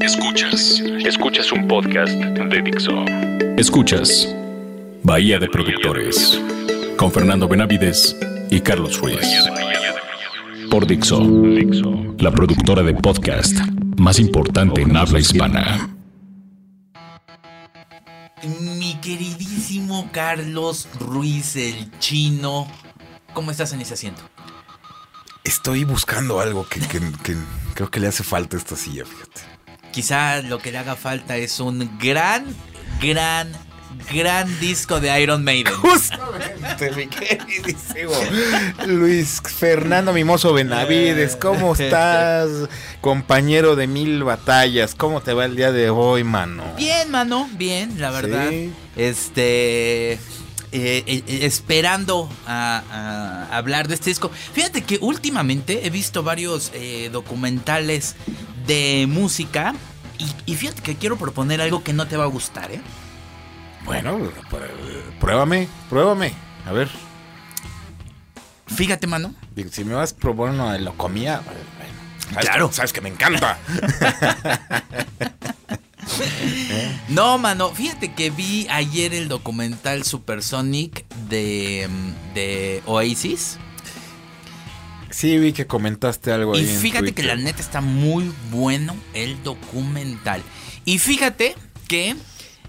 Escuchas. Escuchas un podcast de Dixo. Escuchas Bahía de Productores con Fernando Benavides y Carlos Ruiz. Por Dixo, la productora de podcast más importante en habla hispana. Mi queridísimo Carlos Ruiz, el chino. ¿Cómo estás en ese asiento? Estoy buscando algo que, que- que creo que le hace falta a esta silla, fíjate. Quizá lo que le haga falta es un gran, gran, gran disco de Iron Maiden. Justamente, mi queridísimo Luis Fernando Mimoso Benavides, ¿cómo estás? Compañero de mil batallas, ¿cómo te va el día de hoy, mano? Bien, mano, bien, la verdad. Sí. Este. eh, eh, eh, esperando a, a hablar de este disco. Fíjate que últimamente he visto varios eh, documentales de música. Y, y fíjate que quiero proponer algo que no te va a gustar, ¿eh? Bueno, pr- pruébame, pruébame. A ver, Fíjate, mano. si me vas a proponer una de locomía, bueno, sabes Claro. que- sabes que me encanta. No, mano, fíjate que vi ayer el documental Supersonic de, de Oasis. Sí, vi que comentaste algo ahí. Y en fíjate que la neta está muy bueno el documental. Y fíjate que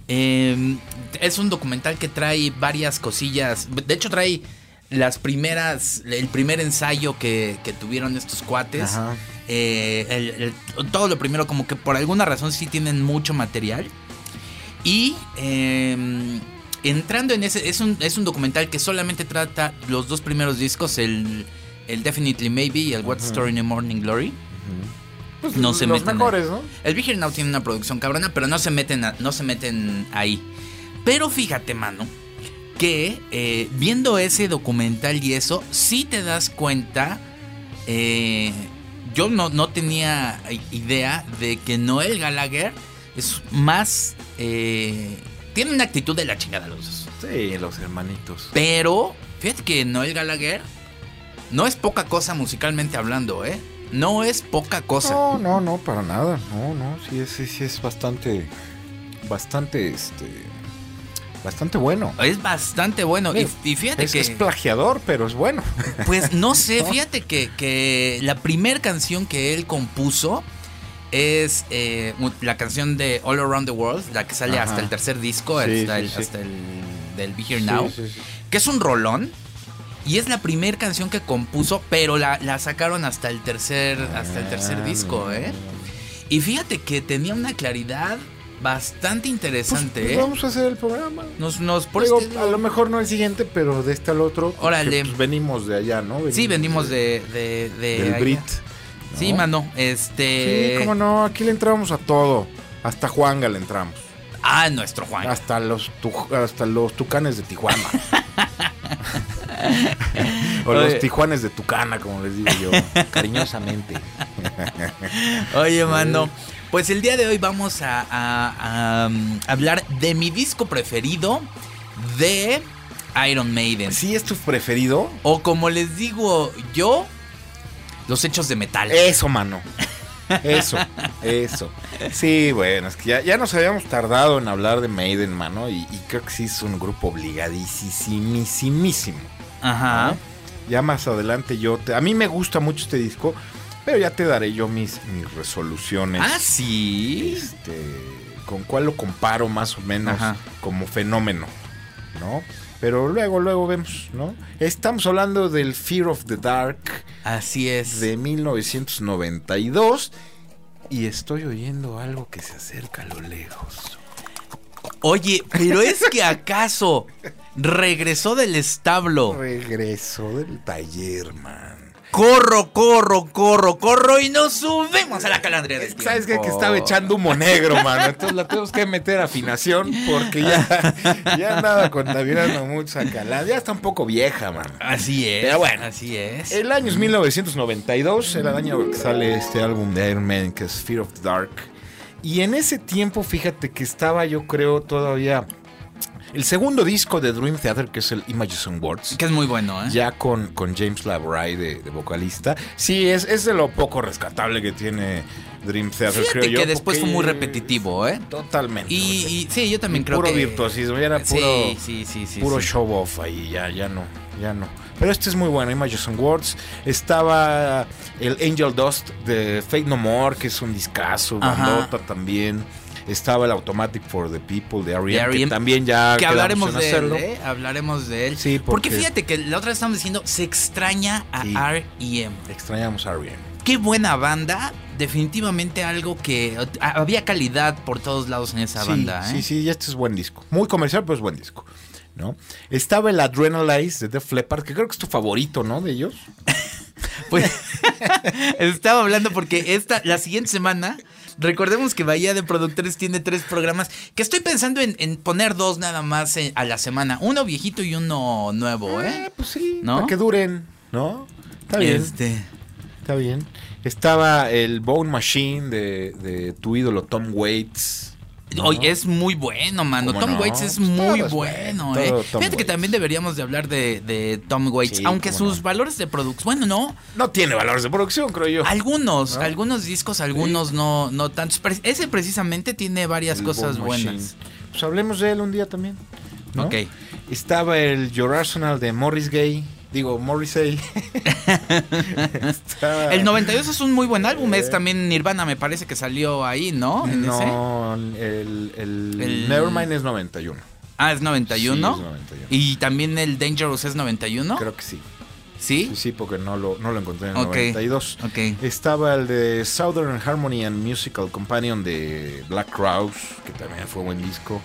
eh, es un documental que trae varias cosillas. De hecho, trae las primeras, el primer ensayo que, que tuvieron estos cuates. Ajá. Eh, el- el- todo lo primero, como que por alguna razón sí tienen mucho material. Y eh, entrando en ese, es un, es un documental que solamente trata los dos primeros discos, el, el Definitely Maybe y el What's Story in the Morning Glory. Pues no se los meten mejores, ¿no? El Hero Now tiene una producción cabrona, pero no se meten, a- no se meten ahí. Pero fíjate, mano, que eh, viendo ese documental y eso, sí te das cuenta. eh, yo no, no tenía idea de que Noel Gallagher es más. eh, tiene una actitud de la chingada los dos. Sí, los hermanitos. Pero fíjate que Noel Gallagher no es poca cosa musicalmente hablando, ¿eh? No es poca cosa. No, no, no, para nada. No, no, sí es, sí, sí es bastante, bastante, este, bastante bueno. Es bastante bueno. Y, y fíjate Es, que. es plagiador, pero es bueno. Pues no sé, fíjate que, que la primera canción que él compuso es eh, la canción de All Around the World, la que sale Ajá. hasta el tercer disco, Sí, hasta, sí, el, hasta el del Be Here Now, que es un rolón. Y es la primera canción que compuso, pero la, la sacaron hasta el tercer, hasta el tercer Ah, disco, ¿eh? Y fíjate que tenía una claridad bastante Pues, interesante, pues ¿eh? vamos a hacer el programa. Nos, nos por Digo, este- a lo mejor no el siguiente, pero de este al otro. Órale. pues, venimos de allá, ¿no? Sí, venimos de, de, de del allá. Brit. Sí, ¿no? mano, este... Sí, cómo no, aquí le entramos a todo. Hasta Juanga le entramos. Ah, nuestro Juan. Hasta los, tu- hasta los tucanes de Tijuana. o los tijuanes de Tucana, como les digo yo, cariñosamente. Oye, mano. Pues el día de hoy vamos a, a- a, um, hablar de mi disco preferido de Iron Maiden. ¿Sí es tu preferido? O como les digo yo, los hechos de metal. Eso, mano. Eso, eso. Sí, bueno, es que ya, ya nos habíamos tardado en hablar de Maiden, mano, y, y creo que sí es un grupo obligadísimísimo. Ajá. ¿no? Ya más adelante yo te, a mí me gusta mucho este disco, pero ya te daré yo mis, mis resoluciones. Ah, sí. Este, con cuál lo comparo más o menos Ajá. como fenómeno, ¿no? Pero luego, luego vemos, ¿no? Estamos hablando del Fear of the Dark Así es. de 1992 y estoy oyendo algo que se acerca a lo lejos. Oye, pero es que acaso regresó del establo. Regreso del taller, man. Corro, corro, corro, corro y nos subimos a la calandria del tiempo. ¿Sabes qué? Que estaba echando humo negro, mano. Entonces la tenemos que meter a afinación porque ya, ya andaba contaminando mucho esa calada. Ya está un poco vieja, mano. Así es. Pero bueno. Así es. El año es 1992, era el año que sale este álbum de Iron Man que es Fear of the Dark. Y en ese tiempo, fíjate que estaba yo creo todavía el segundo disco de Dream Theater, que es el Images and Words. Que es muy bueno, ¿eh? Ya con, con James Labrie de, de vocalista. Sí, es, es de lo poco rescatable que tiene Dream Theater, Fíjate creo yo. que después fue muy repetitivo, ¿eh? Totalmente. Y, y sí, yo también creo puro que. virtuosismo, ya era puro, Sí, sí, sí, sí. puro show off ahí, ya, ya no, ya no. Pero este es muy bueno, Images and Words. Estaba el Angel Dust de Fate No More, que es un discazo, bandota también. Estaba el Automatic for the People de R.E.M., que R.E.M., también ya Que hablaremos de él. ¿eh? Hablaremos de él. Sí, porque... porque- fíjate que la otra vez estamos diciendo, se extraña a Sí. R.E.M. Extrañamos a R.E.M. Qué buena banda. Definitivamente algo que había calidad por todos lados en esa sí, banda, ¿eh? Sí, sí, este es buen disco. Muy comercial, pero es buen disco. ¿no? Estaba el Adrenalize de Def Leppard, que creo que es tu favorito, ¿no? De ellos. Pues estaba hablando porque esta, la siguiente semana, recordemos que Bahía de Productores tiene tres programas, que estoy pensando en, en poner dos nada más eh, a la semana, uno viejito y uno nuevo, ¿eh? Eh, pues sí, ¿No? para que duren, ¿no? Está bien, Este, está bien. Estaba el Bone Machine de, de tu ídolo Tom Waits. ¿No? Oye, es muy bueno, mano. ¿Cómo Tom no? Waits es Todo muy bueno, eh. Fíjate que también deberíamos de hablar de, de Tom Waits, Sí, aunque sus no. valores de producción, bueno, no, No tiene valores de producción, creo yo. algunos, ¿No? algunos discos, algunos no, no tantos. Ese precisamente tiene varias El cosas buenas. Pues hablemos de él un día también. Ok. Estaba el Your Arsenal de Morris Gay. Digo, Morrissey. Estaba- El 92 es un muy buen álbum, es Eh. también Nirvana, me parece que salió ahí, ¿no? En. No, el, el, El- Nevermind es 91. Ah, es 91. Sí, es 91. Y también el Dangerous es 91. Creo que sí. ¿Sí? Sí, sí, porque no lo, no lo encontré en el Ok. 92. Ok. Estaba el de Southern Harmony and Musical Companion de Black Crowes, que también fue buen disco.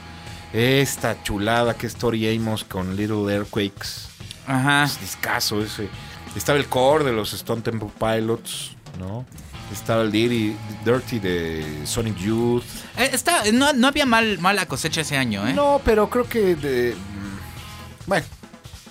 Esta chulada que es Tori Amos con Little Earthquakes. Ajá. Es discazo ese. Estaba el core de los Stone Temple Pilots, ¿no? Estaba el Dirty, Dirty de Sonic Youth. Eh, está, no, no había mal, mala cosecha ese año, ¿eh? No, pero creo que de. mm, Bueno,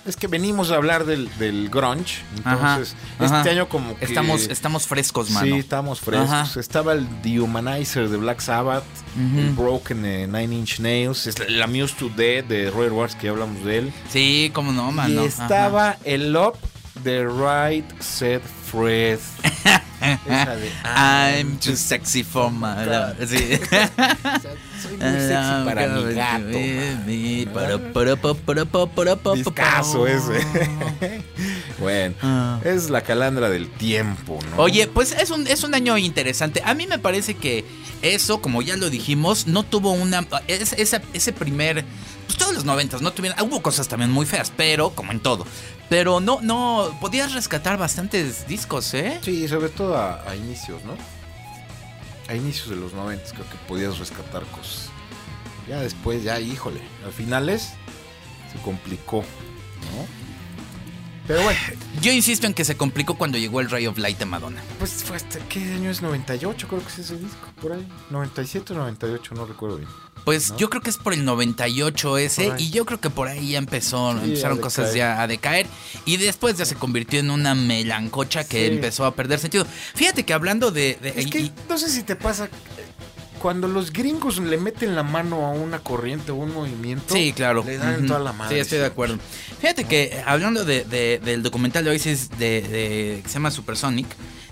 es que venimos a hablar del, del grunge. Entonces, ajá. este año como que. Estamos, estamos frescos, mano. Sí, estamos frescos. Ajá. Estaba el Dehumanizer de Black Sabbath, el Broken de Nine Inch Nails, es la Muse to Dead de Roy Wars, que ya hablamos de él. Sí, cómo no, mano. y estaba el Up de Right Set Fred. Esa de. I'm too sexy for my love. Sí. Soy muy sexy para mi gato. Ese. bueno, Ah. es la calandra del tiempo, ¿no? Oye, pues es un, es un año interesante. A mí me parece que eso, como ya lo dijimos, no tuvo una. es- esa- ese primer. Pues todos los noventas no tuvieron. Hubo cosas también muy feas, pero como en todo. Pero no, no. Podías rescatar bastantes discos, ¿eh? Sí, sobre todo a, a inicios, ¿no? A inicios de los 90 creo que podías rescatar cosas. Ya después, ya, híjole, a finales se complicó, ¿no? Pero bueno, Yo insisto en que se complicó cuando llegó el Ray of Light de Madonna. pues fue hasta, ¿qué año es? 98 creo que es ese disco, por ahí. 97 o 98, no recuerdo bien. Pues ¿No? yo creo que es por el 98 ese y yo creo que por ahí ya empezó, Sí, empezaron cosas ya a decaer y después ya se convirtió en una melancocha que Sí. empezó a perder sentido. Fíjate que hablando de... de- Es que y- no sé si te pasa, cuando los gringos le meten la mano a una corriente o un movimiento, Sí, claro. le dan Ujú. toda la madre. Sí, estoy de acuerdo. Fíjate que eh, hablando de, de- del documental de Oasis de, de- que se llama Supersonic,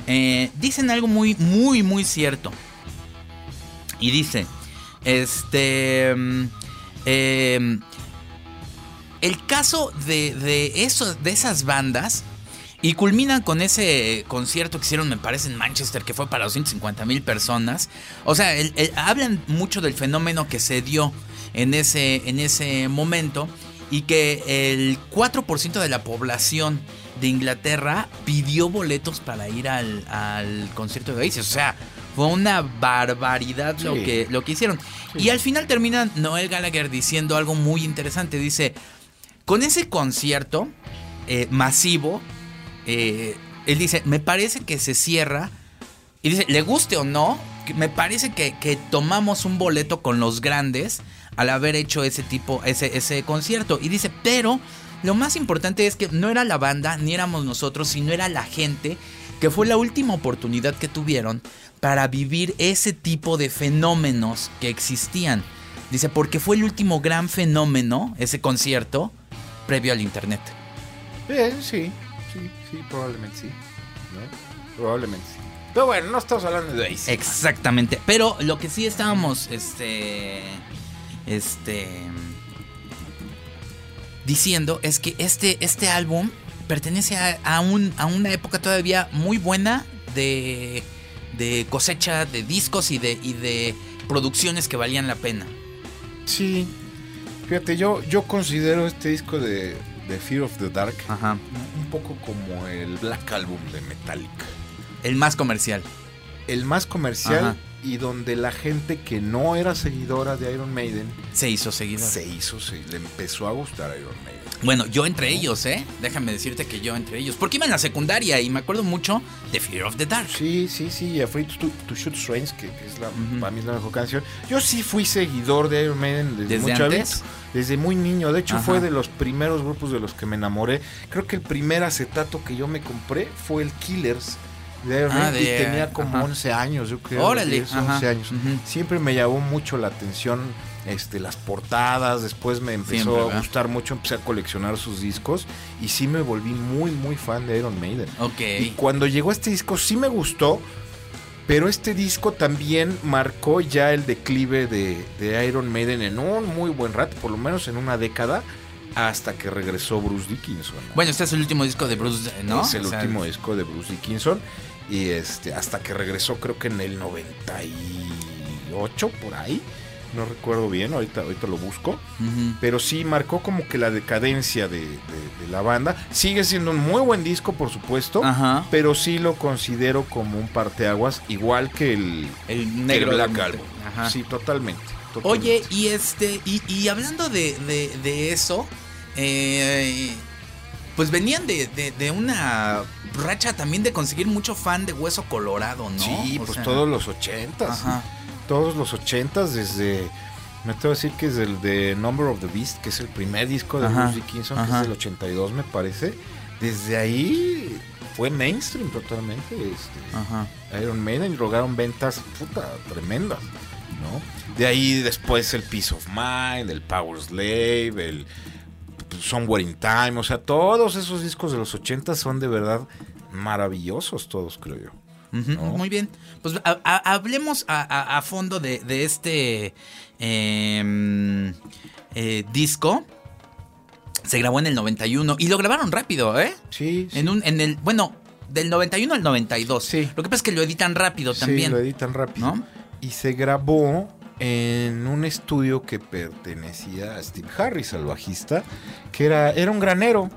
eh, dicen algo muy, muy, muy cierto. Y dice, este... mm, em, el caso de, de, de esas bandas... Y culminan con ese concierto que hicieron, me parece, en Manchester, que fue para 250 mil personas. O sea, hablan mucho del fenómeno que se dio en ese, en ese momento y que el 4% de la población de Inglaterra pidió boletos para ir al, al concierto de Oasis. O sea, fue una barbaridad lo, que, lo que hicieron. Y al final termina Noel Gallagher diciendo algo muy interesante. Dice, con ese concierto eh, masivo, eh, él dice, me parece que se cierra. Y dice, le guste o no, me parece que, que tomamos un boleto con los grandes al haber hecho ese tipo, ese, ese concierto. Y dice, pero lo más importante es que no era la banda, ni éramos nosotros, sino era la gente, que fue la última oportunidad que tuvieron para vivir ese tipo de fenómenos que existían. Dice, porque fue el último gran fenómeno, ese concierto, previo al Internet. Eh, sí, sí, sí, probablemente sí. ¿no? Probablemente sí. Pero bueno, no estamos hablando de ahí. Exactamente. Pero lo que sí estábamos, este, este, diciendo es que este, este álbum pertenece a, a, un, a una época todavía muy buena de, de cosecha de discos y de, y de producciones que valían la pena. Sí. Fíjate, yo, yo considero este disco de, de Fear of the Dark Ajá. un poco como el Black Album de Metallica. El más comercial. El más comercial Ajá. Y donde la gente que no era seguidora de Iron Maiden Se hizo seguidor. se hizo, se, le empezó a gustar Iron Maiden. Bueno, yo entre ellos, ¿eh? Déjame decirte que yo entre ellos. Porque iba en la secundaria y me acuerdo mucho de Fear of the Dark. Sí, sí, sí, Afraid to, to Shoot Strange, que, es la, para mí es la mejor canción. Yo sí fui seguidor de Iron Maiden desde, ¿Desde muy antes? desde muy niño. De hecho, Ajá. fue de los primeros grupos de los que me enamoré. Creo que el primer acetato que yo me compré fue el Killers de Iron Ah, Maiden y de- tenía como ajá. 11 años, yo creo. Órale, 10, 11 ajá. años. Siempre me llamó mucho la atención este, las portadas, después me empezó Siempre, a ¿verdad? gustar mucho, empecé a coleccionar sus discos y sí me volví muy, muy fan de Iron Maiden. Ok. Y cuando llegó este disco sí me gustó, pero este disco también marcó ya el declive de, de Iron Maiden en un muy buen rato, por lo menos en una década, hasta que regresó Bruce Dickinson. Bueno, este es el último disco de Bruce, ¿no? Es el O sea, último disco de Bruce Dickinson. Y este, hasta que regresó, creo que en el 98, por ahí. No recuerdo bien, ahorita, ahorita lo busco. Pero sí marcó como que la decadencia de, de- de la banda. Sigue siendo un muy buen disco, por supuesto. Pero sí lo considero como un parteaguas, igual que el, El que el negro Black Album. Ajá. Sí, totalmente. Oye, y este, y, y hablando de, de- de eso, eh, pues venían de, de- de una racha también de conseguir mucho fan de Hueso Colorado, ¿no? Sí, O pues sea, todos los ochentas. Ajá. Todos los ochentas, desde. Me atrevo a decir que es el de Number of the Beast, que es el primer disco de Bruce Dickinson, que es del 82, me parece. Desde ahí fue mainstream totalmente. Este, Ajá. Iron Maiden lograron ventas puta tremendas, ¿no? De ahí después el Peace of Mind, el Power Slave, el Somewhere in Time, o sea, todos esos discos de los 80 son de verdad maravillosos todos, creo yo. Muy bien. Pues a- a- hablemos a, fondo de, de este em, eh, disco. Se grabó en el 91 y lo grabaron rápido, ¿eh? Sí, sí. En un, en el, bueno, del 91 al 92. Sí. Lo que pasa es que lo editan rápido también. Sí, lo editan rápido. ¿No? Y se grabó en un estudio que pertenecía a Steve Harris, al bajista, que era, era un granero.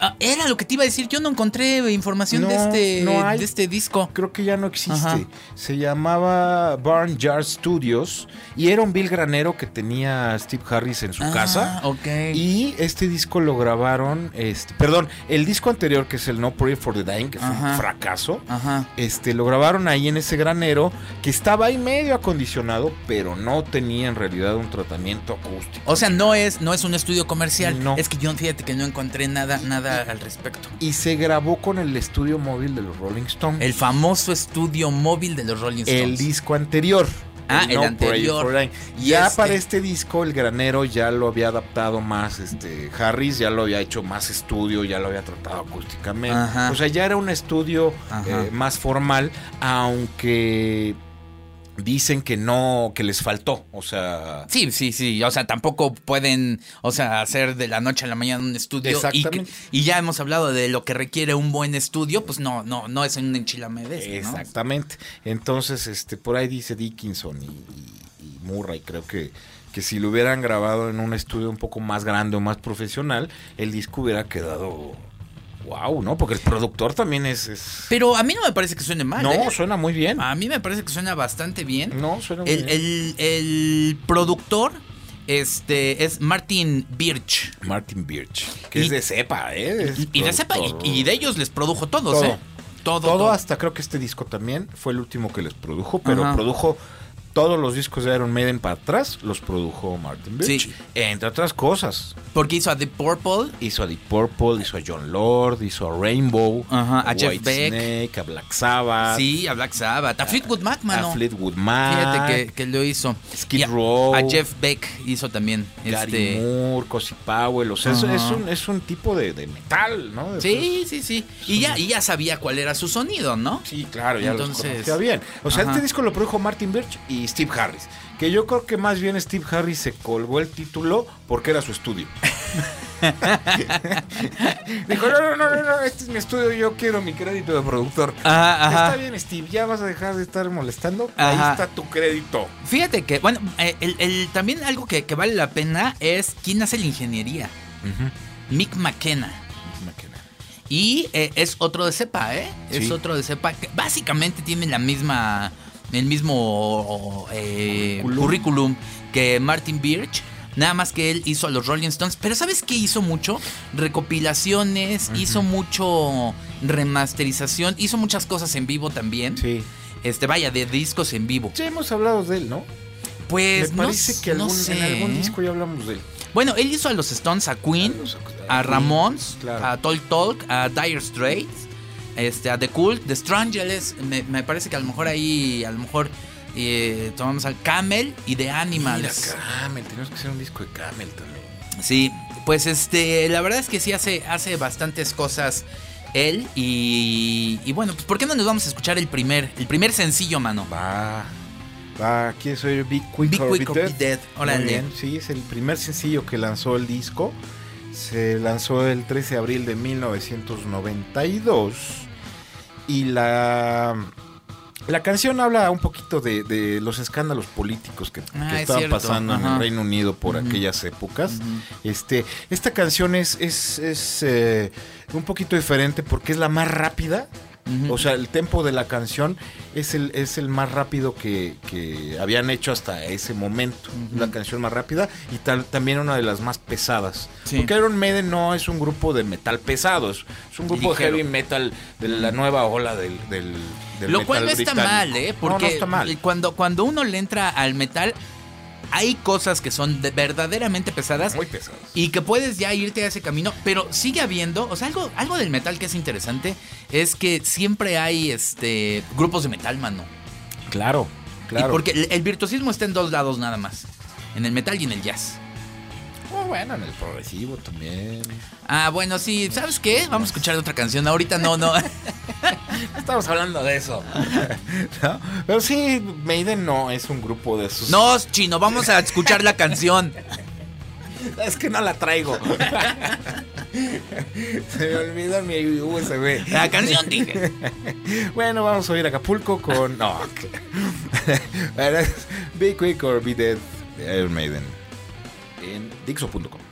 Ah, Era lo que te iba a decir. Yo no encontré información de, este, no de este disco. Creo que ya no existe. Ajá. Se llamaba Barn Yard Studios y era un vil granero que tenía Steve Harris en su Ah, casa. Ok. Y este disco lo grabaron, este, perdón, el disco anterior que es el No Pray for the Dying, que fue Ajá. un fracaso. Ajá. Este, lo grabaron ahí en ese granero que estaba ahí medio acondicionado, pero no tenía en realidad un tratamiento acústico. O sea, no es, no es un estudio comercial. No. Es que yo fíjate que no encontré nada, nada al respecto. Y se grabó con el estudio móvil de los Rolling Stones. El famoso estudio móvil de los Rolling Stones. El disco anterior. Ah, el No anterior. Ya este- para este disco, el granero ya lo había adaptado más, este, Harris ya lo había hecho más estudio, ya lo había tratado acústicamente. Ajá. O sea, ya era un estudio eh, más formal, aunque dicen que no, que les faltó. O sea, Sí, sí, sí. O sea, tampoco pueden, o sea, hacer de la noche a la mañana un estudio. Y, Exactamente. y ya hemos hablado de lo que requiere un buen estudio, pues no, no, no es un enchilamedes. ¿no? Exactamente. Entonces, este, por ahí dice Dickinson y, y- y Murray, creo que, que si lo hubieran grabado en un estudio un poco más grande o más profesional, el disco hubiera quedado wow, ¿no? Porque el productor también es... es- Pero a mí no me parece que suene mal. no, ¿eh? suena muy bien. A mí me parece que suena bastante bien. No, suena muy El, bien. el- el productor este, es Martin Birch. Martin Birch, que Y- es de cepa, ¿eh? Es Y, de sepa, y, de ellos les produjo todos, Todo. ¿eh? Todo, Todo todo. hasta creo que este disco también fue el último que les produjo, pero Ajá. produjo todos los discos de Iron Maiden para atrás los produjo Martin Birch. Sí. Entre otras cosas. Porque hizo a The Purple. Hizo a Deep Purple, hizo a John Lord, hizo a Rainbow, Ajá, a Jeff White Beck. Snake, a Black Sabbath, Sí, a Black Sabbath. A Fleetwood Mac, mano. a Fleetwood Mac, Fíjate que, que lo hizo. Skid a, Row. A Jeff Beck hizo también. Gary este, Moore, Cozy Powell. O sea, es, un, es un tipo de, de metal, ¿no? Sí, sí, sí. Y ya, y ya sabía cuál era su sonido, ¿no? Sí, claro, ya Entonces- los conocía bien. O sea, Ajá. este disco lo produjo Martin Birch y Steve Harris. Que yo creo que más bien Steve Harris se colgó el título porque era su estudio. Dijo, no, no, no, no, no, este es mi estudio, yo quiero mi crédito de productor. Ajá, ajá. Está bien, Steve, ya vas a dejar de estar molestando. Ajá. Ahí está tu crédito. Fíjate que, bueno, eh, el, el- también algo que, que vale la pena es quién hace la ingeniería. Mick McKenna. Y eh, es otro de cepa, ¿eh? Es otro de cepa. que básicamente tiene la misma. El mismo eh, Currículum. que Martin Birch. Nada más que él hizo a los Rolling Stones. Pero ¿sabes qué hizo mucho? Recopilaciones, hizo mucho remasterización, hizo muchas cosas en vivo también. Sí. Este, vaya, de discos en vivo. Ya hemos hablado de él, ¿no? Pues Me no parece s- que no algún- en sé. algún disco ya hablamos de él. Bueno, él hizo a los Stones, a Queen, A los- a Ramones, claro. a Talk Talk, a Dire Straits, este, a The Cult, The Strangeless. Me, me parece que a lo mejor ahí, a lo mejor eh, tomamos al Camel y The Mira, Animals. Camel, tenemos que hacer un disco de Camel también. Sí, pues este, la verdad es que sí hace, hace bastantes cosas él y, y bueno, pues ¿por qué no nos vamos a escuchar el primer, el primer sencillo, mano? Va, va, ¿quieres oír Big Quick, Big or Quick Be or Dead? Be Dead, Muy órale. bien, sí, es el primer sencillo que lanzó el disco. Se lanzó el 13 de abril de 1992. Y la, la canción habla un poquito de, de los escándalos políticos que, que Ah, es estaban cierto, pasando en el Reino Unido por aquellas épocas. Este, esta canción es, es, es, eh, un poquito diferente porque es la más rápida. O sea, el tempo de la canción es el, es el más rápido que, que habían hecho hasta ese momento. La canción más rápida y tal, también una de las más pesadas. Sí. Porque Iron Maiden no es un grupo de metal pesado, es, un grupo Ligero. de heavy metal de la nueva ola del, del, del Lo cual no está británico. mal, ¿eh? No, Porque no está mal. Cuando, cuando uno le entra al metal, hay cosas que son de- verdaderamente pesadas Muy pesados. y que puedes ya irte a ese camino, pero sigue habiendo, o sea, algo, algo del metal que es interesante es que siempre hay este grupos de metal, mano. Claro, claro. Y porque el, el virtuosismo está en dos lados nada más, en el metal y en el jazz. Oh, bueno, en el progresivo también. Ah, bueno, sí, ¿sabes qué? Vamos a escuchar otra canción. Ahorita no, no. Estamos hablando de eso. ¿No? Pero sí, Maiden no es un grupo de sus... No, chino, vamos a escuchar la canción. Es que no la traigo. Se me olvidó mi USB. La canción, dije. Bueno, vamos a oír Acapulco con. No. Be Quick or Be Dead de Iron Maiden. En Dixo.com.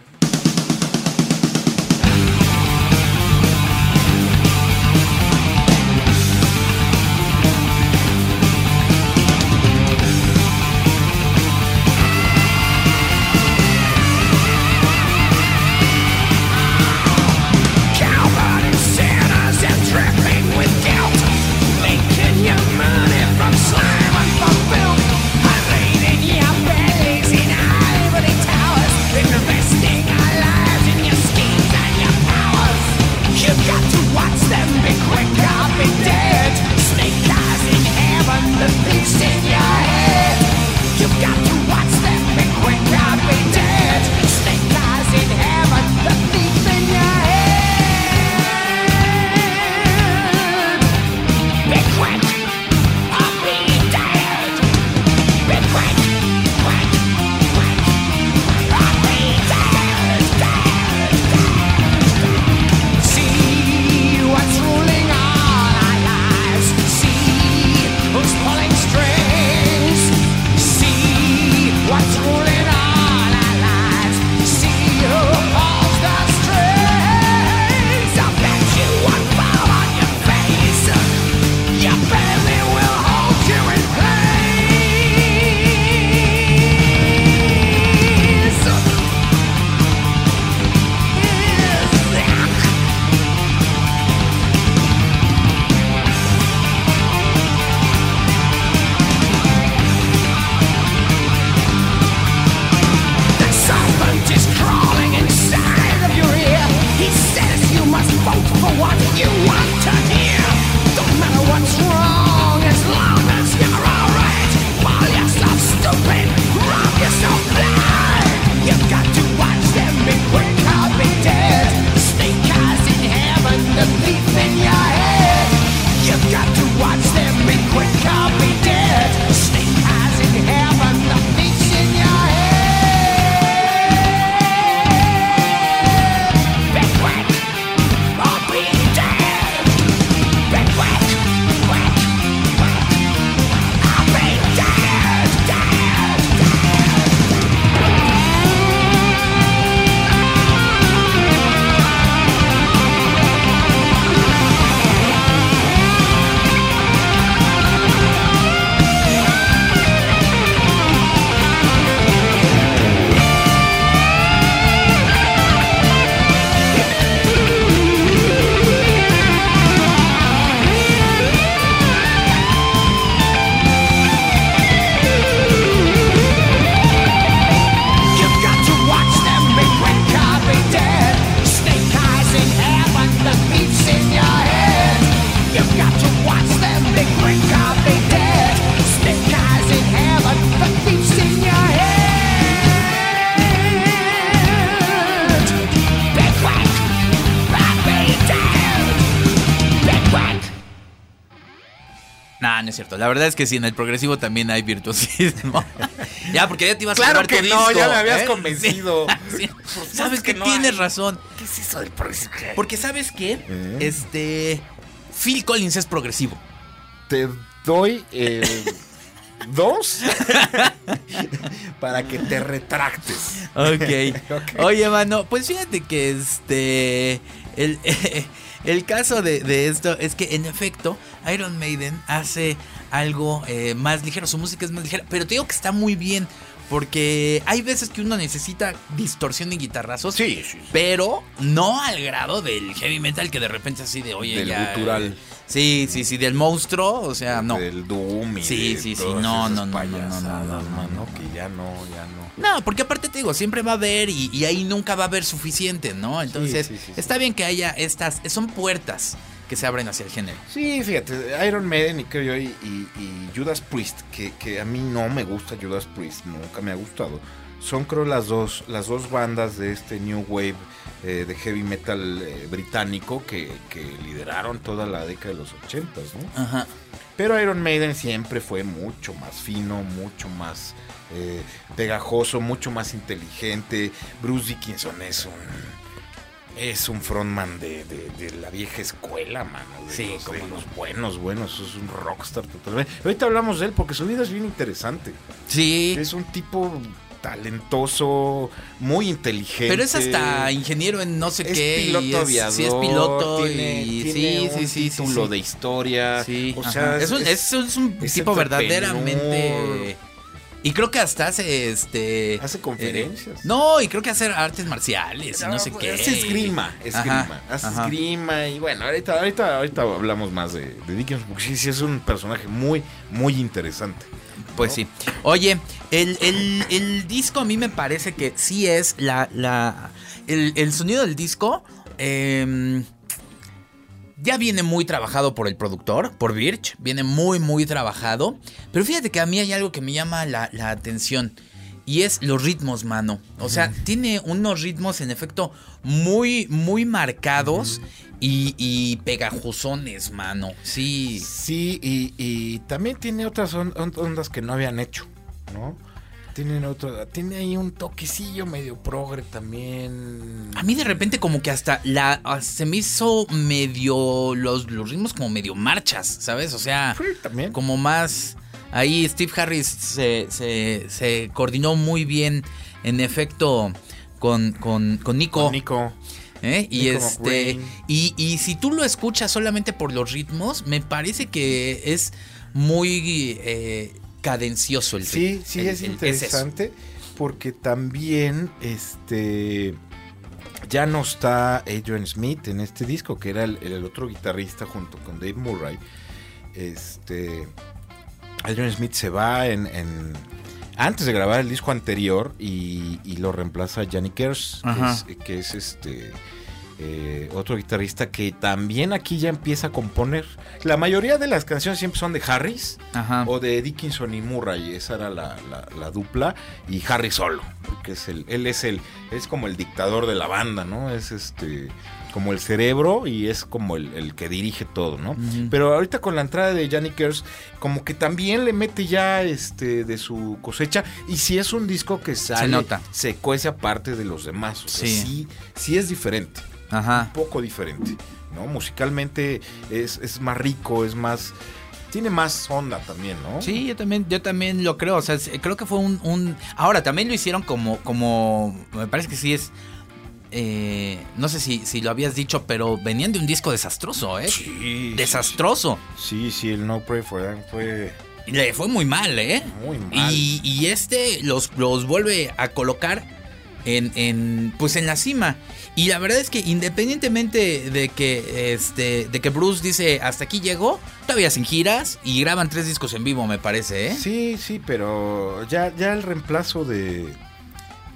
cierto. La verdad es que sí, en el progresivo también hay virtuosismo. ya, porque ya te ibas a Claro que tu no, disco, ya me habías ¿eh? convencido. Sí. Sabes que que no tienes hay. razón. ¿Qué es eso del progresivo? Porque sabes qué, ¿Eh? este Phil Collins es progresivo. Te doy eh, dos para que te retractes. Ok. Ok. Oye, mano, pues fíjate que este. El, el caso de, de esto es que, en efecto, Iron Maiden hace algo eh, más ligero. Su música es más ligera. Pero te digo que está muy bien. Porque hay veces que uno necesita distorsión y guitarrazos. Sí, sí, sí. Pero no al grado del heavy metal que de repente así de, oye, Del ya. gutural. Sí, sí, sí, del monstruo. O sea, no. Del Doom y Sí, de sí, sí, no, no, no, no, no, no, no, no, mano, no. que ya no, ya no. No, porque aparte te digo, siempre va a haber y, y ahí nunca va a haber suficiente, ¿no? Entonces, sí, sí, sí. está bien que haya estas, son puertas que se abren hacia el género. Sí, fíjate, Iron Maiden y creo yo y, y- y Judas Priest, que, que a mí no me gusta Judas Priest, nunca me ha gustado. Son creo las dos, las dos bandas de este New Wave eh, de heavy metal eh, británico que, que lideraron toda la década de los 80, ¿no? Ajá. Pero Iron Maiden siempre fue mucho más fino, mucho más eh, pegajoso, mucho más inteligente. Bruce Dickinson es un es un frontman de, de- de la vieja escuela, mano. Sí, los, cómo de no. los buenos, buenos. Es un rockstar totalmente. Ahorita hablamos de él porque su vida es bien interesante. Sí. Es un tipo talentoso, muy inteligente. Pero es hasta ingeniero en no sé Es qué. y piloto es- aviador. Sí, es piloto tiene, y tiene sí, un sí, título sí. de historia. Sí, o sea, es, un, es- un tipo verdaderamente. Y creo que hasta hace este. Hace conferencias. eh, no, y creo que hace artes marciales y no sé qué. Es esgrima, esgrima. Ajá, Hace ajá. esgrima y bueno, ahorita, ahorita, ahorita hablamos más de, de Dickinson porque sí, sí es un personaje muy, muy interesante. Pues sí. Oye, el, el- el disco a mí me parece que sí es la. la el, el sonido del disco. em, ya viene muy trabajado por el productor, por Birch. Viene muy, muy trabajado. Pero fíjate que a mí hay algo que me llama la, la atención. Y es los ritmos, mano. O sea, tiene unos ritmos en efecto muy, muy marcados y, y pegajosones, mano. Sí. Sí, y, y también tiene otras on- on- ondas que no habían hecho, ¿no? Tienen otro, tiene ahí un toquecillo medio progre también. A mí de repente como que hasta la ah, se me hizo medio los, los ritmos como medio marchas, ¿sabes? O sea, Sí, también. como más ahí Steve Harris se, se- se coordinó muy bien en efecto con, con, con Nico. Con Nico. ¿eh? Y Nico este y, y si tú lo escuchas solamente por los ritmos, me parece que es muy eh, cadencioso el Sí, ritmo. sí, El- es el- interesante porque también este ya no está Adrian Smith en este disco, que era el, el otro guitarrista junto con Dave Murray. Este Adrian Smith se va en, en- antes de grabar el disco anterior y, y lo reemplaza Johnny Kers, que Ajá. es, que es este eh, otro guitarrista que también aquí ya empieza a componer. La mayoría de las canciones siempre son de Harris. Ajá. O de Dickinson y Murray, esa era la, la- la dupla. Y Harry solo, porque es el, él es el, es como el dictador de la banda, ¿no? Es este, como el cerebro y es como el, el que dirige todo, ¿no? Pero ahorita con la entrada de Johnny Kers, como que también le mete ya este de su cosecha. Y si es un disco que sale, nota. se cuece aparte de los demás. O sea, Sí. sí, sí es diferente Ajá. un poco diferente, ¿no? Musicalmente es, es más rico, es más... Tiene más onda también, ¿no? Sí, yo también, yo también lo creo. O sea, creo que fue un, un- Ahora, también lo hicieron como. como. Me parece que sí es. eh, no sé si, si lo habías dicho, pero venían de un disco desastroso, ¿eh? Sí, Desastroso. Sí, sí, el No Pray for Them fue Y Le fue muy mal, ¿eh? muy mal. Y, y este los, los vuelve a colocar en, en, pues en la cima. Y la verdad es que independientemente de que este de que Bruce dice hasta aquí llegó, todavía sin giras y graban tres discos en vivo, me parece, ¿eh? Sí, sí, pero ya, ya el reemplazo de,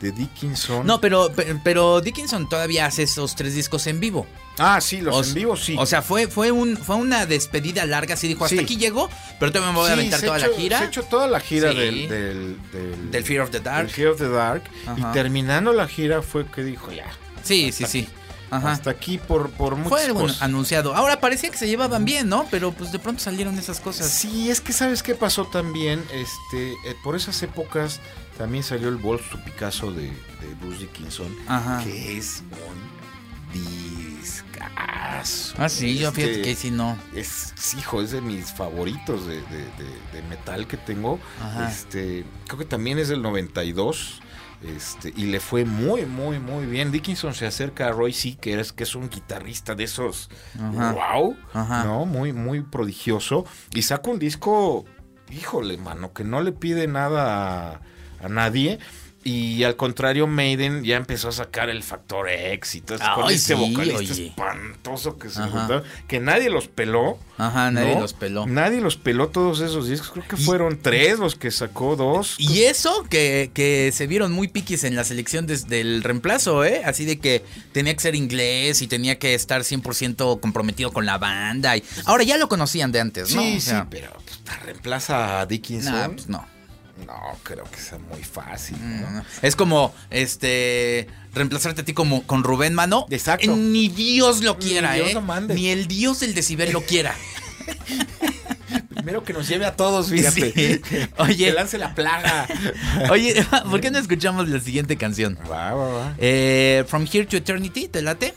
de Dickinson. No, pero, pero Dickinson todavía hace esos tres discos en vivo. Ah, sí, los O- en vivo sí. O sea, fue, fue, un, fue una despedida larga, así dijo, hasta Sí. aquí llegó, pero todavía me voy a aventar toda la gira. Se echó toda la gira Sí. del, del, del, Del Fear of the Dark. del Fear of the Dark. Ajá. Y terminando la gira fue que dijo ya. Sí, sí, sí. Ajá. Hasta aquí por, por muchas Fue cosas. anunciado. Ahora parecía que se llevaban bien, ¿no? Pero pues de pronto salieron esas cosas. Sí, es que sabes qué pasó también, este, eh, por esas épocas también salió el Wolf to Picasso de, de Bruce Dickinson, Ajá. que es un discazo. Ah, sí, yo fíjate Este, que sí no. Es, hijo, es de mis favoritos de, de- de- de metal que tengo. Ajá. Este, creo que también es del 92. Este, y le fue muy, muy, muy bien. Dickinson se acerca a Roy C, que es, que es un guitarrista de esos. Ajá. ¡Wow! Ajá. ¿No? Muy, muy prodigioso. Y saca un disco, híjole, mano, que no le pide nada a, a nadie. Y al contrario, Maiden ya empezó a sacar el factor éxito. con Ay, este sí, vocalista oye. espantoso que se juntaron, que nadie los peló. Ajá, nadie ¿no? los peló. Nadie los peló todos esos discos. Creo que fueron tres los que sacó, dos. Y eso que, que se vieron muy piquis en la selección desde el reemplazo, ¿eh? Así de que tenía que ser inglés y tenía que estar 100% comprometido con la banda. Y... Ahora ya lo conocían de antes, ¿no? Sí, O sea, sí, pero pues, reemplaza a Dickinson. nah, pues no. No, creo que sea muy fácil. No, ¿no? no. Es como este reemplazarte a ti como con Rubén Mano. Exacto. Ni Dios lo Ni quiera, Dios ¿eh? lo mande. Ni el Dios del decibel lo quiera. Primero que nos lleve a todos, fíjate. Sí. Oye. Que lance la plaga. Oye, ¿por qué no escuchamos la siguiente canción? Va, va, va. Eh, From Here to Eternity, ¿te late?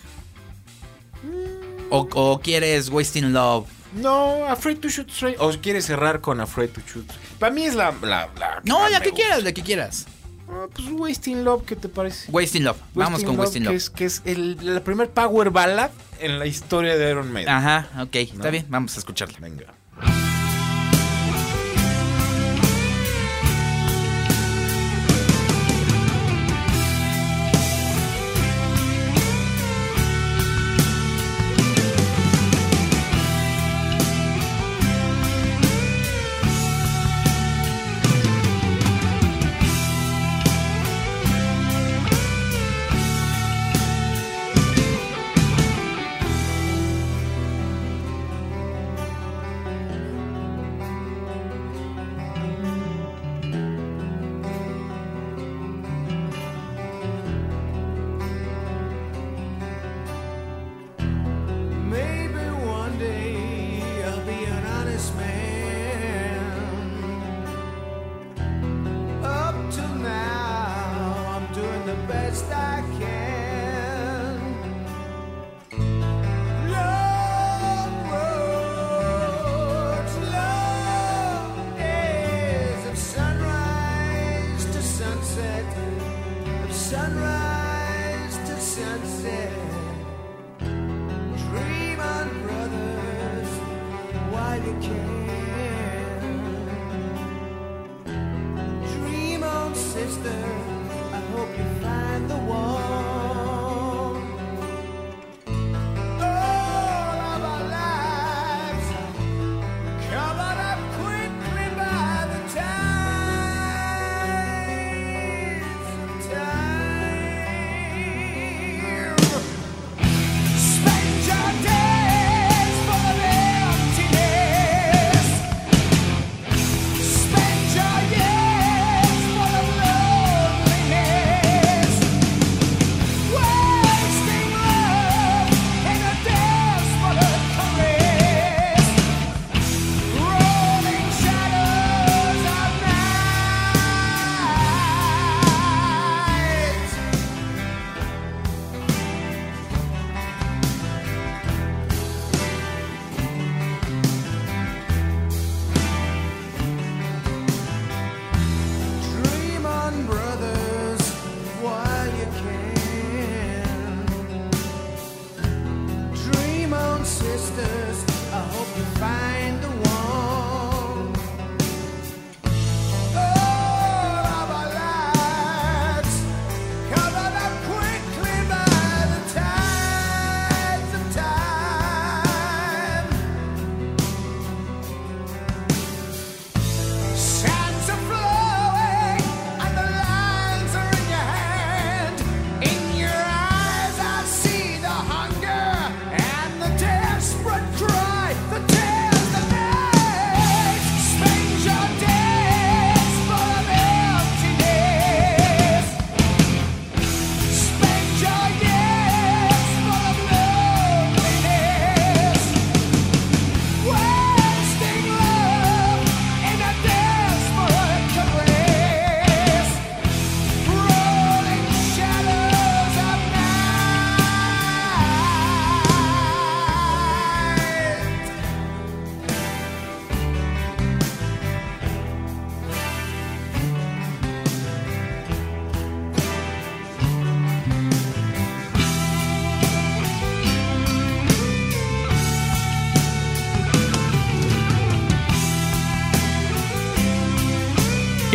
¿O, o quieres Wasting Love? No, Afraid to Shoot Straight. ¿O quieres cerrar con Afraid to Shoot? Para mí es la. la, la No, la que quieras, la que quieras. Ah, pues Wasting Love, ¿qué te parece? Wasting Love. Vamos con Love, Wasting que Love. es, que es el, la primer power ballad en la historia de Iron Maiden. Ajá, ok, está bien, vamos a escucharla. Venga.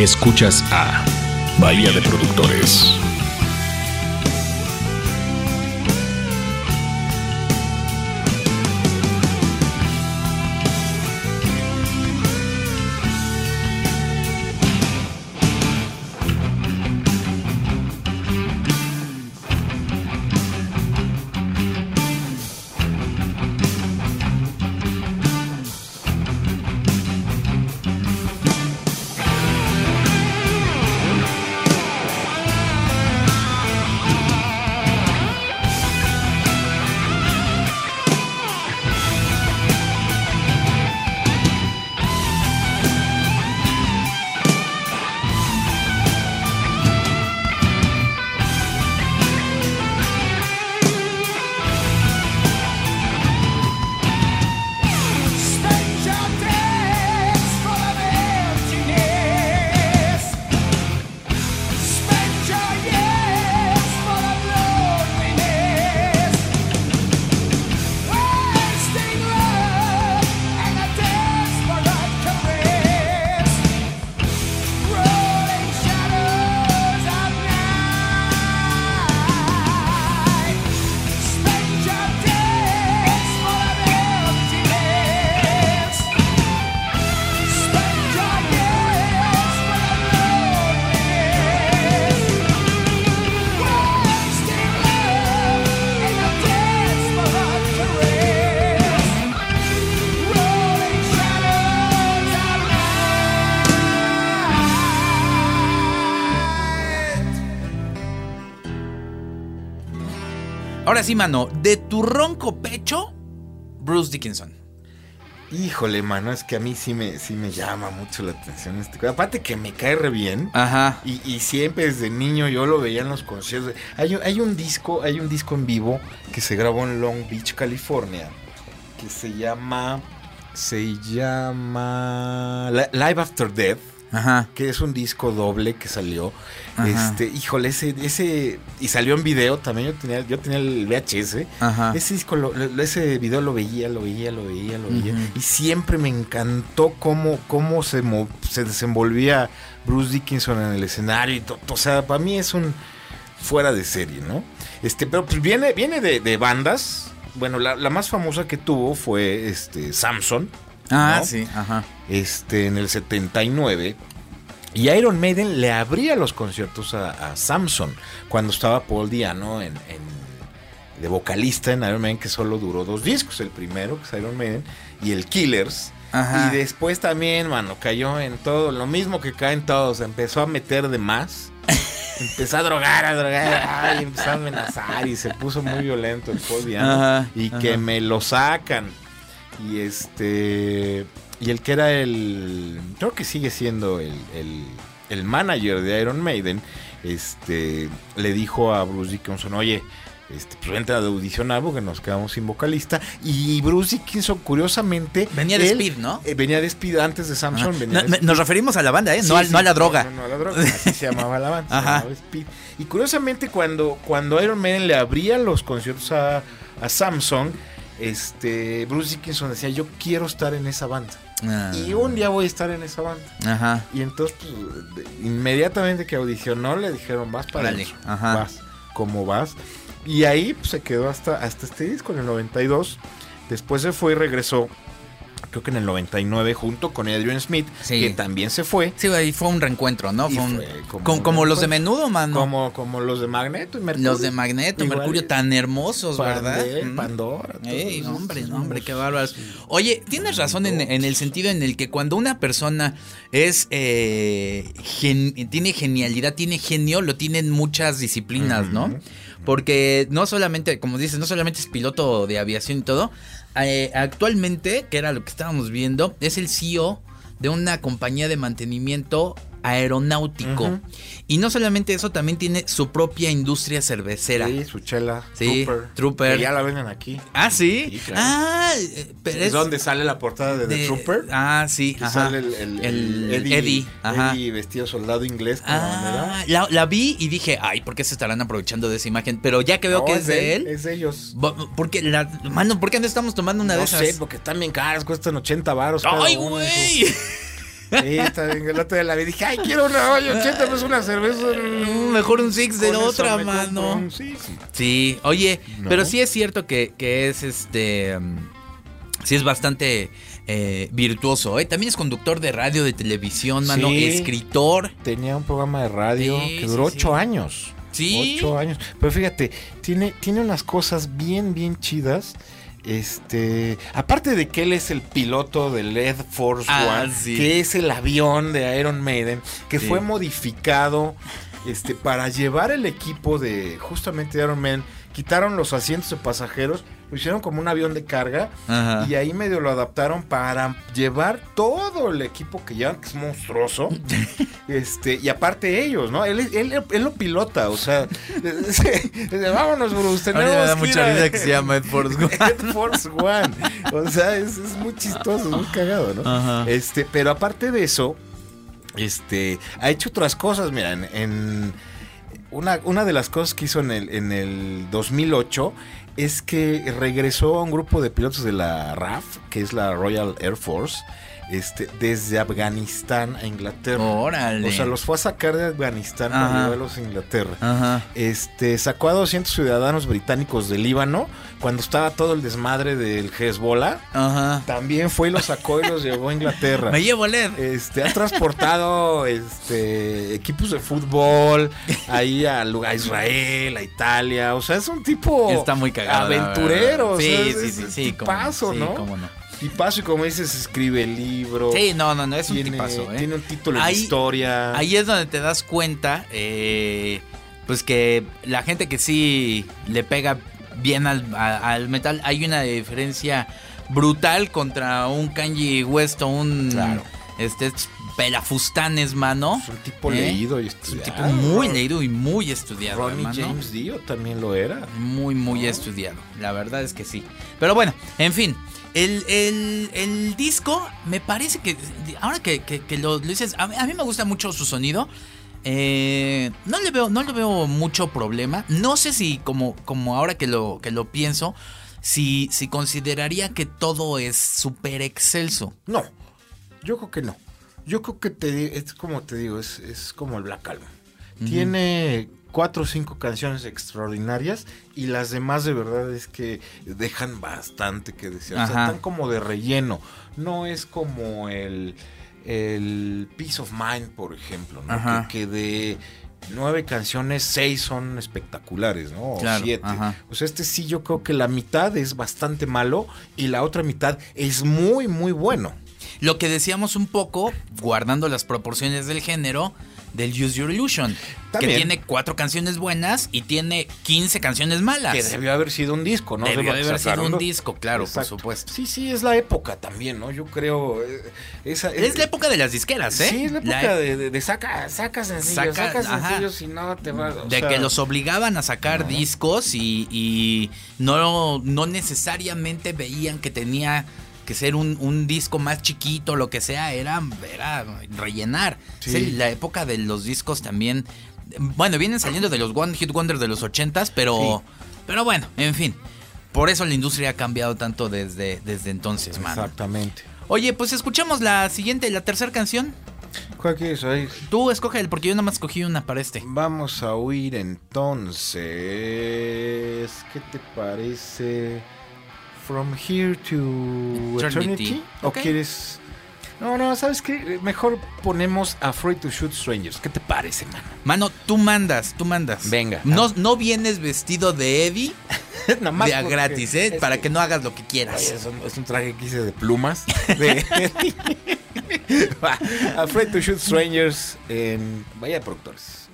Escuchas a Bahía de Productores. Ahora sí, mano, de tu ronco pecho, Bruce Dickinson. Híjole, mano, es que a mí sí me, sí me llama mucho la atención este. Aparte que me cae re bien. Ajá. Y, y siempre desde niño yo lo veía en los conciertos. Hay, un- hay un disco, hay un disco en vivo que se grabó en Long Beach, California, que se llama, se llama Li- Live After Death, Ajá. que es un disco doble que salió. Ajá. Este, híjole, ese, ese y salió en video también. Yo tenía, yo tenía el VHS. Ajá. Ese disco, lo- ese video lo veía, lo veía, lo veía, lo veía. Y siempre me encantó cómo, cómo se, se desenvolvía Bruce Dickinson en el escenario. Y to- o sea, para mí es un fuera de serie, ¿no? Este, pero pues viene, viene de, de bandas. Bueno, la, la más famosa que tuvo fue este Samson. Ah, ¿no? sí, ajá. Este, en el 79. Y Iron Maiden le abría los conciertos a, a Samson cuando estaba Paul Diano en, en- de vocalista en Iron Maiden, que solo duró dos discos. El primero, que es Iron Maiden, y el Killers. Ajá. Y después también, mano, cayó en todo, lo mismo que caen todos. Empezó a meter de más. Empezó a drogar, a drogar, ay, empezó a amenazar y se puso muy violento el Paul Diano. Ajá, y ajá. que me lo sacan. Y este. Y el que era el. Creo que sigue siendo el, el, el manager de Iron Maiden. Este. Le dijo a Bruce Dickinson: Oye. Este, pues vente a audicionar porque nos quedamos sin vocalista. Y Bruce Dickinson, curiosamente. Venía de él, Speed, ¿no? eh, venía de Speed antes de Samson. Ajá. venía No, de me- Speed. nos referimos a la banda, ¿eh? Sí, no, sí, no a la droga. No, no a la droga. Así se llamaba la banda. se Ajá. llamaba Speed. Y curiosamente, cuando, cuando Iron Maiden le abría los conciertos a, a Samsung, este, Bruce Dickinson decía: Yo quiero estar en esa banda. Ah. Y un día voy a estar en esa banda. Ajá. Y entonces, pues, inmediatamente que audicionó, le dijeron: Vas para ajá. Vas. ¿Cómo vas? Y ahí pues, se quedó hasta, hasta este disco, en el 92. Después se fue y regresó. Creo que en el 99 junto con Adrian Smith, Sí. que también se fue. Sí, ahí fue un reencuentro, ¿no? Y Fue un- fue como como, un como los de menudo, mano. Como, como los de Magneto y Mercurio. Los de Magneto, Igual Mercurio, es. tan hermosos, ¿verdad? Pandora. Ey, hombre, no, hombre, qué bárbaros. Oye, tienes razón en, en el sentido en el que cuando una persona es eh, gen- tiene genialidad, tiene genio, lo tienen muchas disciplinas, ¿no? Porque no solamente, como dices, no solamente es piloto de aviación y todo. eh, actualmente, que era lo que estábamos viendo, es el CEO de una compañía de mantenimiento aeronáutico. Y no solamente eso, también tiene su propia industria cervecera. Sí, su chela. Sí, Trooper. Trooper. Que ya la venden aquí. Ah, sí. Sí, claro. Ah, pero Es es donde sale la portada de, The de- Trooper. Ah, sí, que ajá. sale el, el- El el Eddie, ajá. Eddie vestido soldado inglés con Ah, la, la vi y dije, ay, ¿por qué se estarán aprovechando de esa imagen? Pero ya que veo No, que es de él, Es de ellos. porque la, mano, ¿por qué no estamos tomando una de no esas? sé, porque están bien caras, cuestan 80 varos. ¡Ay, güey! Sí, está bien. El otro día la vi dije, ay, quiero una olla, 80 pesos una cerveza. Mm, Mejor un six de otra, mano. un six. Sí, oye, No. pero sí es cierto que, que es este. mm, sí es bastante eh, virtuoso, ¿eh? También es conductor de radio, de televisión, mano, Sí. escritor. Tenía un programa de radio Sí, que duró sí, ocho sí. años. Sí. Ocho años. Pero fíjate, tiene, tiene unas cosas bien, bien chidas. Este, aparte de que él es el piloto del Air Force Ah, One, sí. que es el avión de Iron Maiden, que Sí. fue modificado este, para llevar el equipo de justamente Iron Maiden. Quitaron los asientos de pasajeros, lo hicieron como un avión de carga Ajá. y ahí medio lo adaptaron para llevar todo el equipo que llevan, que es monstruoso. este, y aparte ellos, ¿no? Él, él, él lo pilota, o sea, dice, vámonos, Bruce, tenemos me da mucha risa que se llama Ed Force One. Ed Force One. O sea, es, es muy chistoso, muy cagado, ¿no? Ajá. Este, pero aparte de eso, este, ha hecho otras cosas, mira, en, en- una, una de las cosas que hizo en el, en el 2008 es que regresó a un grupo de pilotos de la RAF, que es la Royal Air Force, este, desde Afganistán a Inglaterra. Órale. O sea, los fue a sacar de Afganistán para llevarlos a Inglaterra. Ajá. Este, sacó a 200 ciudadanos británicos de Líbano cuando estaba todo el desmadre del Hezbollah. Ajá. También fue y los sacó y los llevó a Inglaterra. Me llevo LED. Este, ha transportado este, equipos de fútbol ahí a, a Israel, a Italia. O sea, es un tipo Está muy cagado. aventurero. verdad. o sea, Sí, sí, sí, sí. no. tipazo, Sí, ¿no? cómo no. Tipazo y como dices, escribe libros. Sí, no, no, no, es un tiene, tipazo, ¿eh? tiene un título Ahí- de historia. Ahí es donde te das cuenta, eh, pues que la gente que sí le pega bien al, a- al metal, hay una diferencia brutal contra un Kanye West o un Claro. este pelafustanes, mano. es un tipo ¿Eh? leído y Es un estudiado. tipo muy leído y muy estudiado, Ronnie. James Dio también lo era. Muy, muy estudiado. La verdad es que sí. Pero bueno, en fin. El, el- el disco me parece que. Ahora que, que- que lo, lo dices. A, mí- a mí me gusta mucho su sonido. Eh, no le veo, no le veo mucho problema. No sé si, como, como ahora que lo, que lo pienso, si, si consideraría que todo es súper excelso. No, yo creo que no. Yo creo que te, es como te digo, es, es como el Black Album. Tiene cuatro o cinco canciones extraordinarias y las demás de verdad es que dejan bastante que desear. O sea, están como de relleno. No es como el, el Peace of Mind, por ejemplo, ¿no? Que, que de nueve canciones, seis son espectaculares, ¿no? O Claro, siete. ajá. O sea, este sí yo creo que la mitad es bastante malo y la otra mitad es muy, muy bueno. Lo que decíamos un poco, guardando las proporciones del género, del Use Your Illusion. También. Que tiene cuatro canciones buenas y tiene 15 canciones malas. Que debió haber sido un disco, ¿no? Debió haber sido un disco, claro, Exacto. por supuesto. Sí, sí, es la época también, ¿no? Yo creo. eh, Esa, Es la época de las disqueras, ¿eh? Sí, es la época de, de- de saca, saca sencillos, Saca- sencillos si no te va. De sea, que los obligaban a sacar discos y, y no, no necesariamente veían que tenía que ser un, un disco más chiquito, lo que sea, era, era rellenar. Sí. Es la época de los discos también. Bueno, vienen saliendo de los One Hit Wonders de los ochentas, pero, pero bueno, en fin. Por eso la industria ha cambiado tanto desde, desde entonces, mano. Exactamente. Oye, pues escuchamos la siguiente, la tercera canción. ¿Cuál quieres oír? Tú escoge el, porque yo nada más escogí una para este. Vamos a oír entonces. ¿Qué te parece? From Here to Eternity. Eternity. ¿O quieres.? No, no, ¿sabes qué? Mejor ponemos Afraid to Shoot Strangers. ¿Qué te parece, mano? Mano, tú mandas, tú mandas. Venga. No, no vienes vestido de Eddie Nada más de a gratis, ¿eh? es Para que no hagas lo que quieras. Es, un, es un traje que hice de plumas. De... Va, Afraid to Shoot Strangers en Vaya Productores.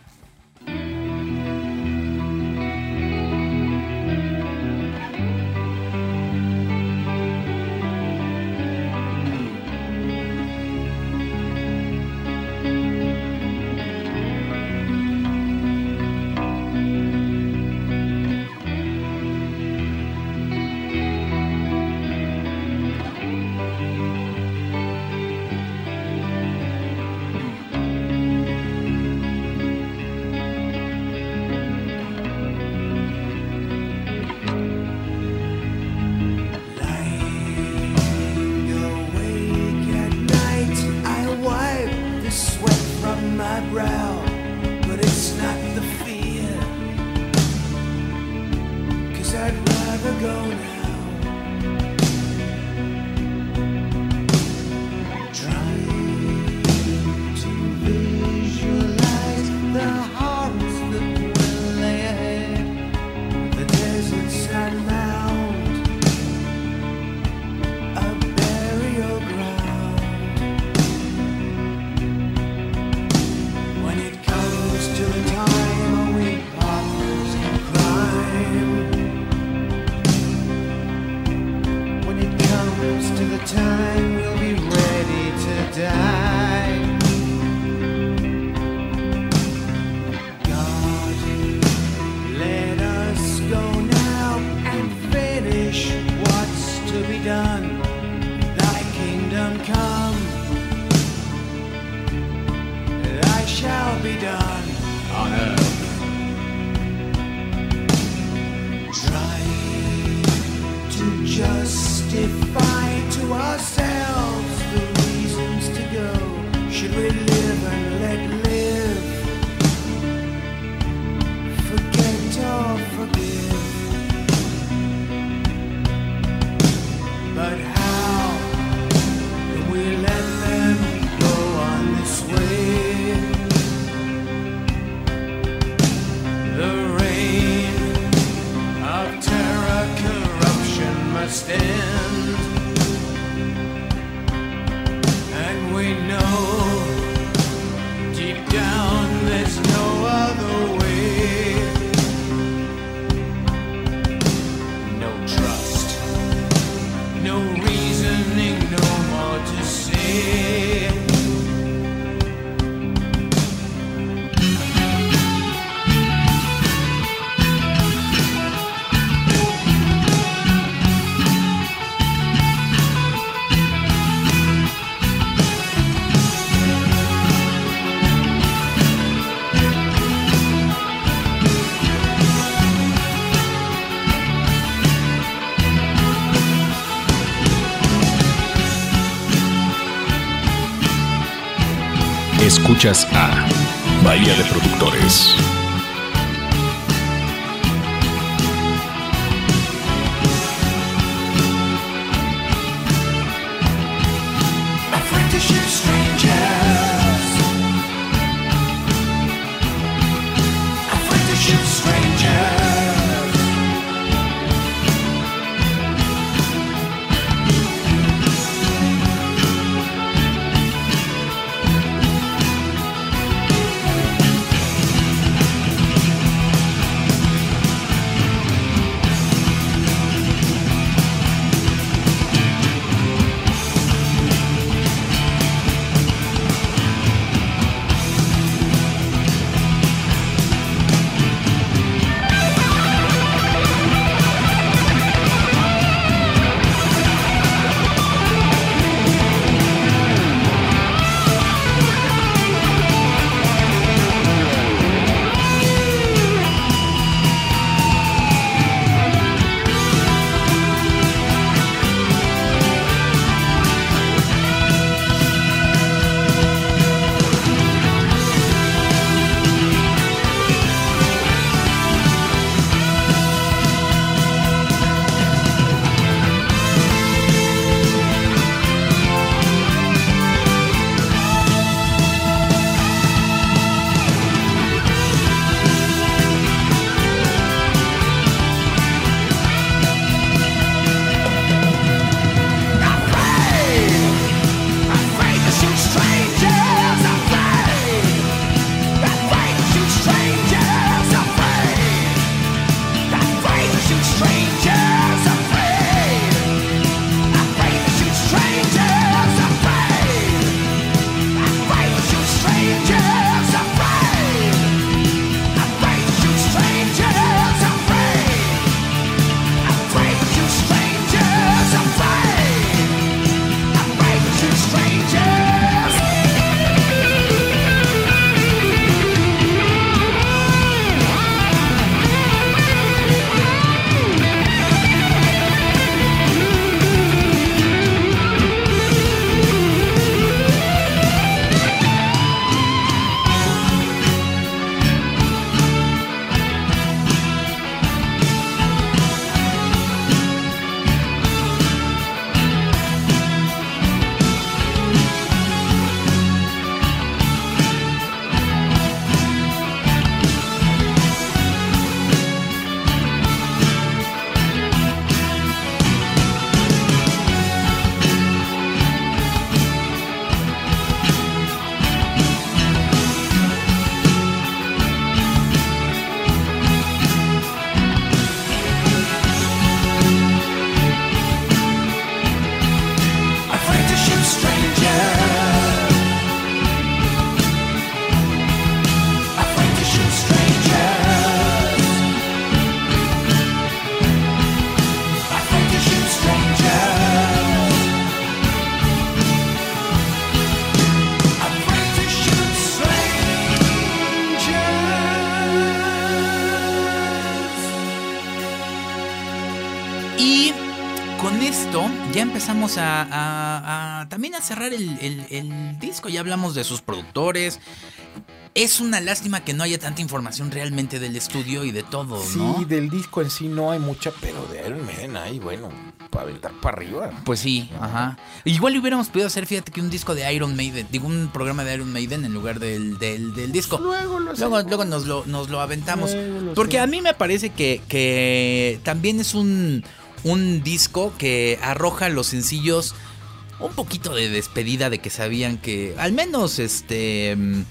Escuchas a Bahía de Productores. Cerrar el, el- el disco. Ya hablamos de sus productores. Es una lástima que no haya tanta información realmente del estudio y de todo, Sí, ¿no? del disco en sí no hay mucha, pero de Iron Maiden hay, bueno, para aventar para arriba. Pues sí, ajá. Igual hubiéramos podido hacer, fíjate que un disco de Iron Maiden, digo, un programa de Iron Maiden en lugar del, del, del disco. Luego lo Luego, luego nos, lo, nos lo aventamos. Lo Porque a mí me parece que, que también es un, un disco que arroja los sencillos un poquito de despedida de que sabían que al menos este... mm,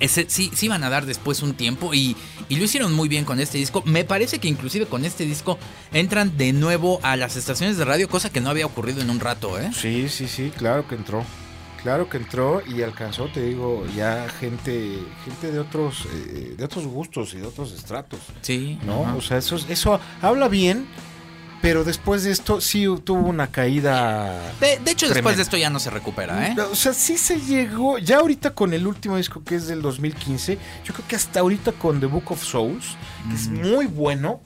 ese, sí, sí iban a dar después un tiempo y, y lo hicieron muy bien con este disco. Me parece que inclusive con este disco entran de nuevo a las estaciones de radio, cosa que no había ocurrido en un rato, ¿eh? Sí, sí, sí, claro que entró. Claro que entró y alcanzó, te digo, ya gente, gente de otros, eh, de otros gustos y de otros estratos, Sí. ¿no? O sea, eso, eso habla bien, pero después de esto sí tuvo una caída. De, de hecho, después de esto ya no se recupera, ¿eh? O sea, sí se llegó, ya ahorita con el último disco que es del 2015, yo creo que hasta ahorita con The Book of Souls, que es muy bueno,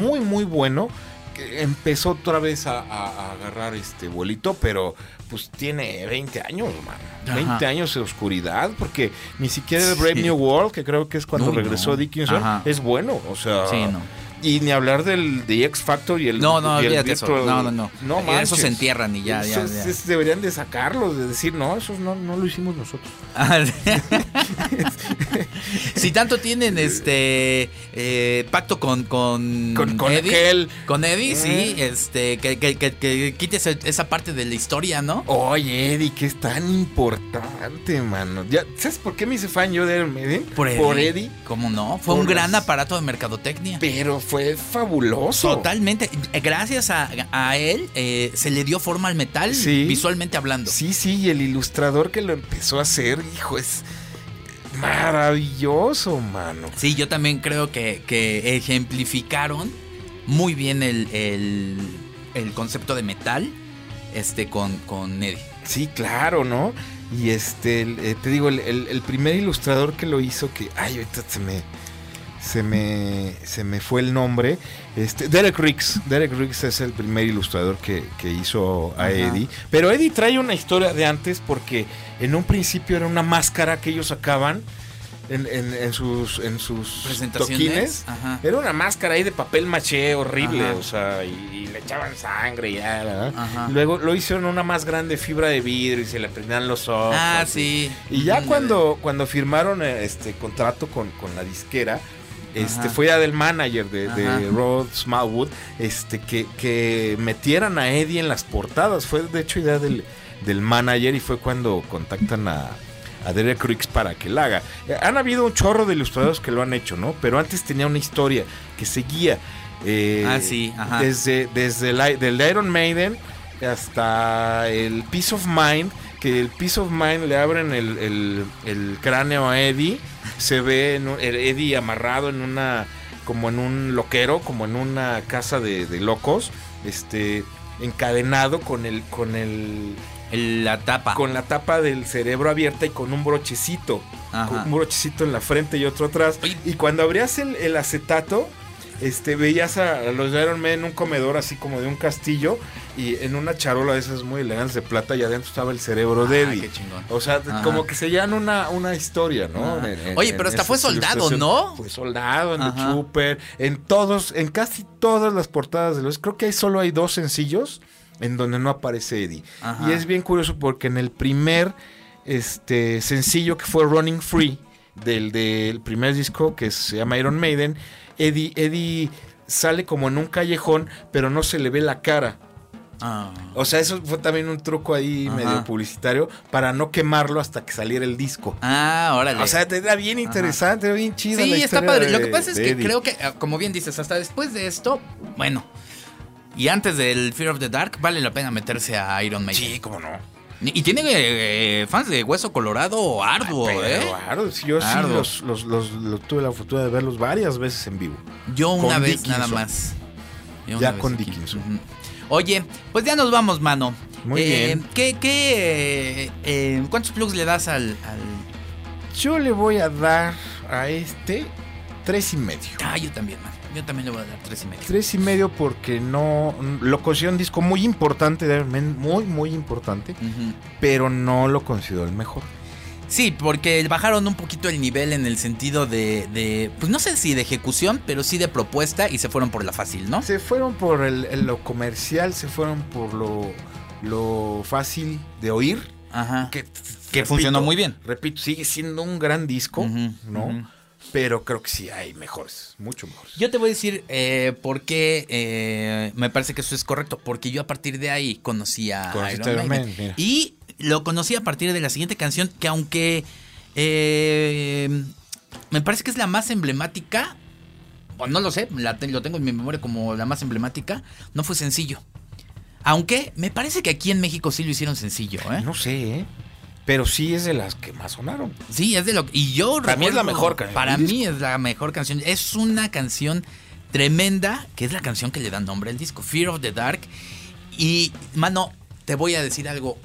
muy, muy bueno, que empezó otra vez a, a- a agarrar este vuelito, pero pues tiene 20 años, man. Ajá. 20 años de oscuridad, porque ni siquiera el Brave Sí. New World, que creo que es cuando Uy, no. regresó Dickinson, Ajá. es bueno, o sea... Sí, no. Y ni hablar del de X Factor y el. No, no, y el eso. No, no, no. No manches. esos se entierran y ya, ya, Esos ya. es- deberían de sacarlos, de decir, no, esos no, no lo hicimos nosotros. si tanto tienen este eh, pacto con con, Con- con Eddie, aquel. con Eddie, sí, Eh. este que, que, que, que quite ese- esa parte de la historia, ¿no? Oye, Eddie, que es tan importante, mano. Ya, ¿Sabes por qué me hice fan yo de Iron Maiden? Por Eddie. ¿Cómo no? Fue Por un gran las- aparato de mercadotecnia. Pero fue fabuloso. Totalmente. Gracias a, a él eh, se le dio forma al metal Sí. visualmente hablando. Sí, sí, y el ilustrador que lo empezó a hacer, hijo, es maravilloso, mano. Sí, yo también creo que, que ejemplificaron muy bien el, el- el concepto de metal este, con, con Eddie. Sí, claro, ¿no? Y este, eh, te digo, el, el- el primer ilustrador que lo hizo, que, ay, ahorita se me, se me, se me fue el nombre, este, Derek Riggs. Derek Riggs es el primer ilustrador que, que hizo a Ajá. Eddie. Pero Eddie trae una historia de antes porque en un principio era una máscara que ellos sacaban en, en- en sus, en sus toquines. Ajá. Era una máscara ahí de papel maché horrible, Ajá. o sea, y, y le echaban sangre y ya. Luego lo hicieron una más grande fibra de vidrio y se le prendían los ojos. Ah, y- sí. Y ya Mm, cuando, cuando firmaron eh, este contrato con, con la disquera, este Ajá. fue ya del manager de, de. Rod Smallwood, este, que, que metieran a Eddie en las portadas. Fue de hecho idea del, del manager y fue cuando contactan a, a Derek Riggs para que la haga. Eh, han habido un chorro de ilustradores que lo han hecho, ¿no? Pero antes tenía una historia que seguía. eh, Ah, sí, ajá. Desde, desde el, del Iron Maiden hasta el Peace of Mind, que el Peace of Mind le abren el, el- el cráneo a Eddie, se ve en un- el Eddie amarrado en una, como en un loquero, como en una casa de, de locos, este, encadenado con el, con el, la tapa. con la tapa del cerebro abierta y con un brochecito, Ajá. con un brochecito en la frente y otro atrás. Y cuando abrías el, el acetato, este, veías a, los de Iron Man en un comedor así como de un castillo y en una charola de esas muy elegantes de plata y adentro estaba el cerebro de Ah, Eddie. qué chingón. O sea, Ajá. como que se llevan una, una historia, ¿no? Ajá. En- en- Oye, pero hasta fue soldado. ¿no? Fue soldado, en The Ajá. Trooper, en todos, en casi todas las portadas de los. Creo que hay solo hay dos sencillos en donde no aparece Eddie. Ajá. Y es bien curioso porque en el primer este sencillo que fue Running Free del, del primer disco que se llama Iron Maiden, Eddie, Eddie sale como en un callejón, pero no se le ve la cara. Ah. O sea, eso fue también un truco ahí Ajá. medio publicitario para no quemarlo hasta que saliera el disco. Ah, órale. O sea, te era bien interesante, era bien chido. Sí, está padre. Lo que pasa es que creo que, ah, como bien dices, hasta después de esto, bueno, y antes del Fear of the Dark, vale la pena meterse a Iron Maiden. Sí, cómo no. Y tiene eh, fans de Hueso Colorado arduo, Pero, ¿eh? sí, yo sí Arduo. los, los- los- los tuve la fortuna de verlos varias veces en vivo. Yo una Con vez nada más. Yo Ya con. Dickinson. Oye, pues ya nos vamos, mano. Muy Eh, bien. ¿qué, qué, eh, eh, ¿Cuántos plugs le das al, al- Yo le voy a dar a este tres y medio. Ah, yo también, man. Yo también le voy a dar tres y medio. Tres y medio porque no lo considero un disco muy importante de Iron Man, muy muy importante, pero no lo considero el mejor. Sí, porque bajaron un poquito el nivel en el sentido de, de, pues no sé si de ejecución, pero sí de propuesta y se fueron por la fácil, ¿no? Se fueron por el, el- lo comercial, se fueron por lo, lo fácil de oír. Ajá. Que, Que funcionó muy bien. Repito, sigue siendo un gran disco, ¿no? Pero creo que sí hay mejores, mucho mejores. Yo te voy a decir eh, por qué eh, me parece que eso es correcto. Porque yo a partir de ahí conocí a Conociste Iron Maiden. Man. Y lo conocí a partir de la siguiente canción que aunque eh, me parece que es la más emblemática, o no lo sé, la lo tengo en mi memoria como la más emblemática, no fue sencillo. Aunque me parece que aquí en México sí lo hicieron sencillo, ¿eh? No sé, ¿eh? Pero sí es de las que más sonaron. Sí, es de lo y yo Para mí es la mejor canción Para mí es la mejor canción. Es una canción tremenda, que es la canción que le da nombre al disco, Fear of the Dark. Y mano, te voy a decir algo.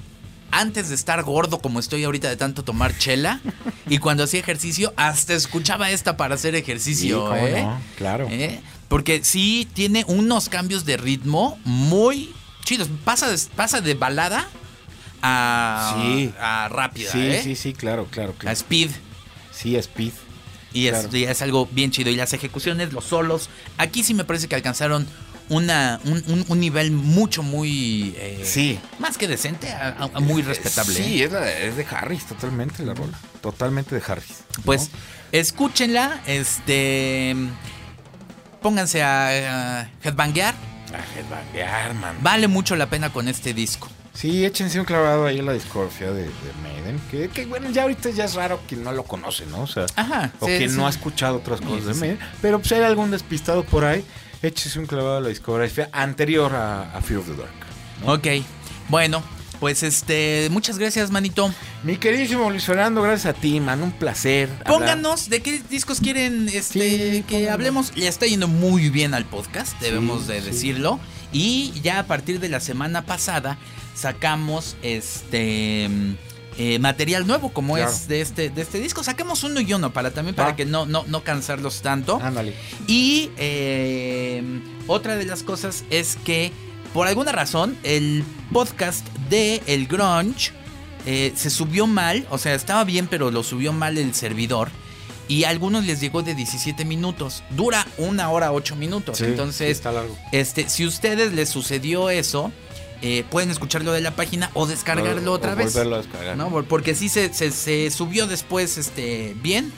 Antes de estar gordo como estoy ahorita de tanto tomar chela y cuando hacía ejercicio, hasta escuchaba esta para hacer ejercicio, cómo ¿eh? no, claro. ¿Eh? Porque sí tiene unos cambios de ritmo muy chidos. Pasa de, pasa de balada a, Sí. a rápida, Sí, ¿eh? sí, sí, claro, claro, a claro. speed. Sí, Speed. Y es, Claro. y es algo bien chido. Y las ejecuciones, los solos. Aquí sí me parece que alcanzaron una, un, un- un nivel mucho, muy. eh, Sí. Más que decente, a- a- a muy respetable. Sí, ¿eh? es, la- es de Harris, totalmente la rola. Totalmente de Harris. ¿no? Pues escúchenla. Este. Pónganse a, a headbanguear. A headbanguear, man. Vale mucho la pena con este disco. Sí, échense un clavado ahí en la discografía de, de Maiden. Que, que, bueno, ya ahorita ya es raro quien no lo conoce, ¿no? O sea, Ajá. o sí, quien sí. no ha escuchado otras cosas de. Maiden. Pero pues hay algún despistado por ahí. Échese un clavado a la discografía anterior a, a Fear of the Dark. Ok. Bueno, pues este. Muchas gracias, manito. Mi queridísimo Luis Fernando, gracias a ti, man. Un placer. hablar. Pónganos de qué discos quieren este, Sí, que pónganos. hablemos. Le está yendo muy bien al podcast, debemos de sí. decirlo. Y ya a partir de la semana pasada sacamos este eh, material nuevo, como Claro. es de este, de este disco. Saquemos uno y uno para también para que no, no, no cansarlos tanto. Ándale. Y eh, otra de las cosas es que, por alguna razón, el podcast de El Grunge eh, se subió mal. O sea, estaba bien, pero lo subió mal el servidor. Y a algunos les llegó de 17 minutos. Dura una hora 8 minutos. Sí, Entonces, está largo. este, si a ustedes les sucedió eso, eh, pueden escucharlo de la página o descargarlo O- otra o vez. volverlo a descargar. Porque sí se, se- se subió después este, bien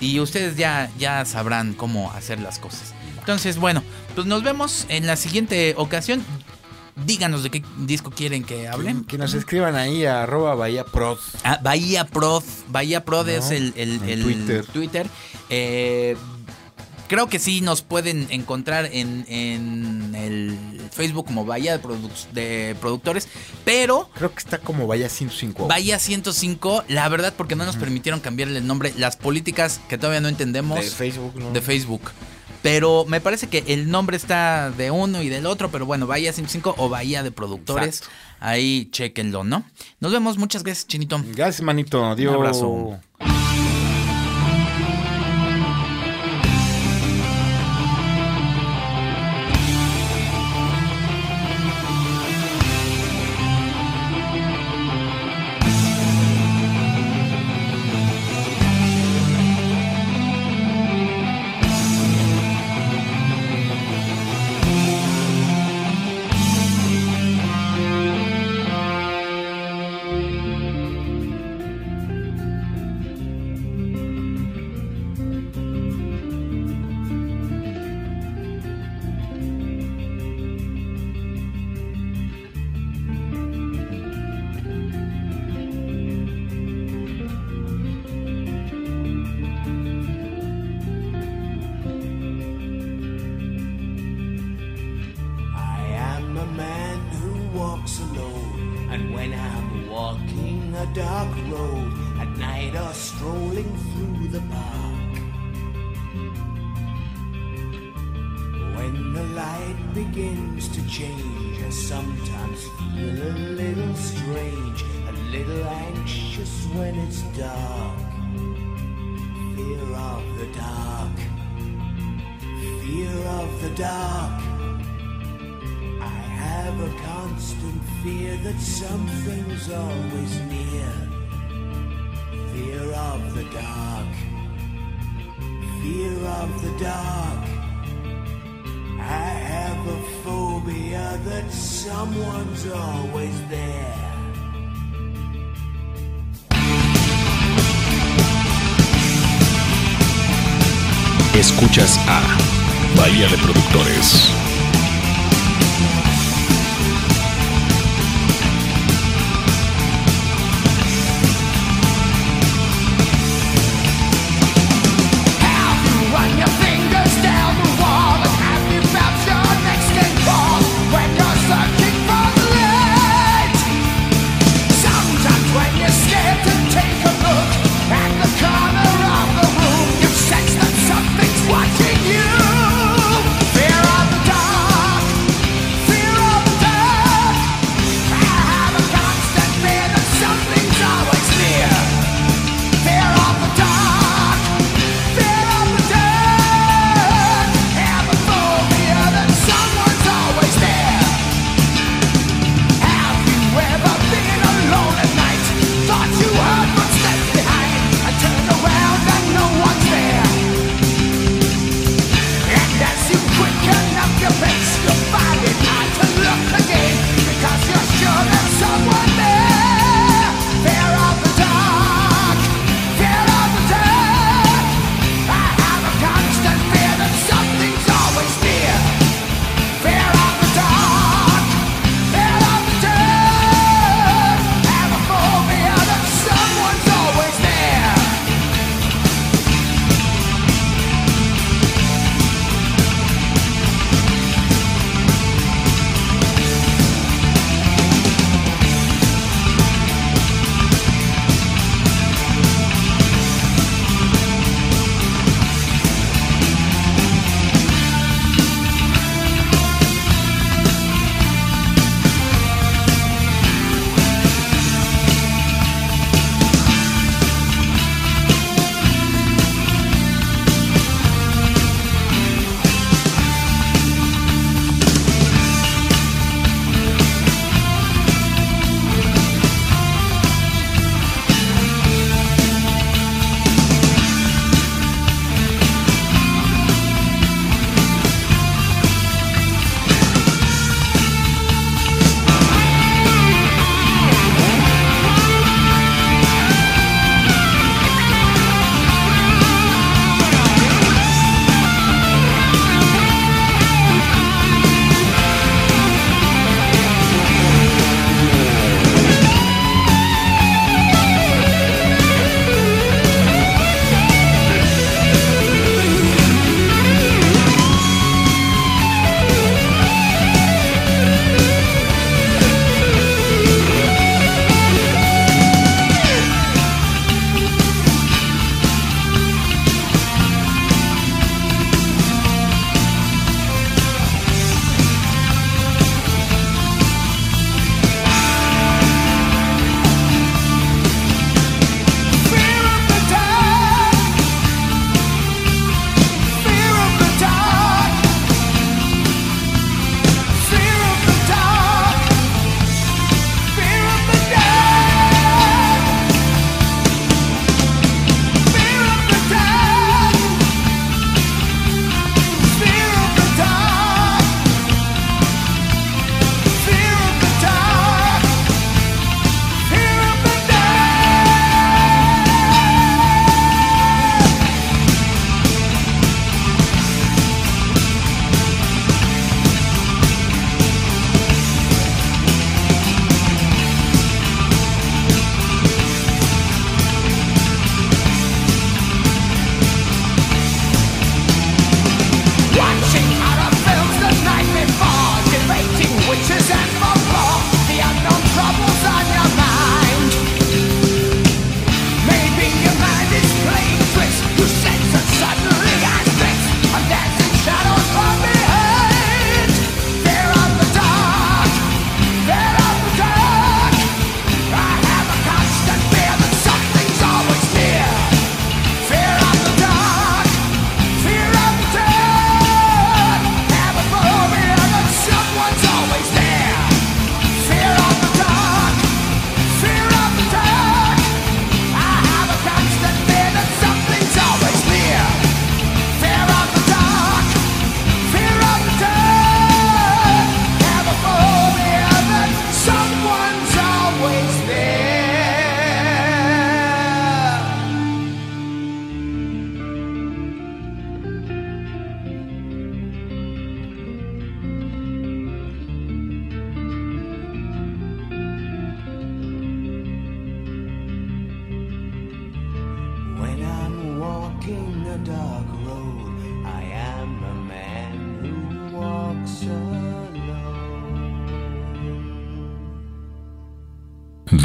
y ustedes ya, ya sabrán cómo hacer las cosas. Entonces, bueno, pues nos vemos en la siguiente ocasión. Díganos de qué disco quieren que hablen. Que nos escriban ahí a arroba Bahía Prod. Ah, Bahía Prod. Bahía Prod No, es el, el Twitter. Twitter. Eh, creo que sí nos pueden encontrar en, en el Facebook como Bahía de, Produc- de Productores. Pero Creo que está como Bahía 105. Bahía 105, la verdad, porque no nos permitieron cambiarle el nombre. Las políticas que todavía no entendemos de Facebook, ¿no? de Facebook. Pero me parece que el nombre está de uno y del otro, pero bueno, Bahía 105 o Bahía de Productores. Exacto. Ahí chequenlo, ¿no? Nos vemos, muchas gracias, Chinito. Gracias, manito. Adiós. Un abrazo. That someone's always there. Escuchas a Bahía de Productores.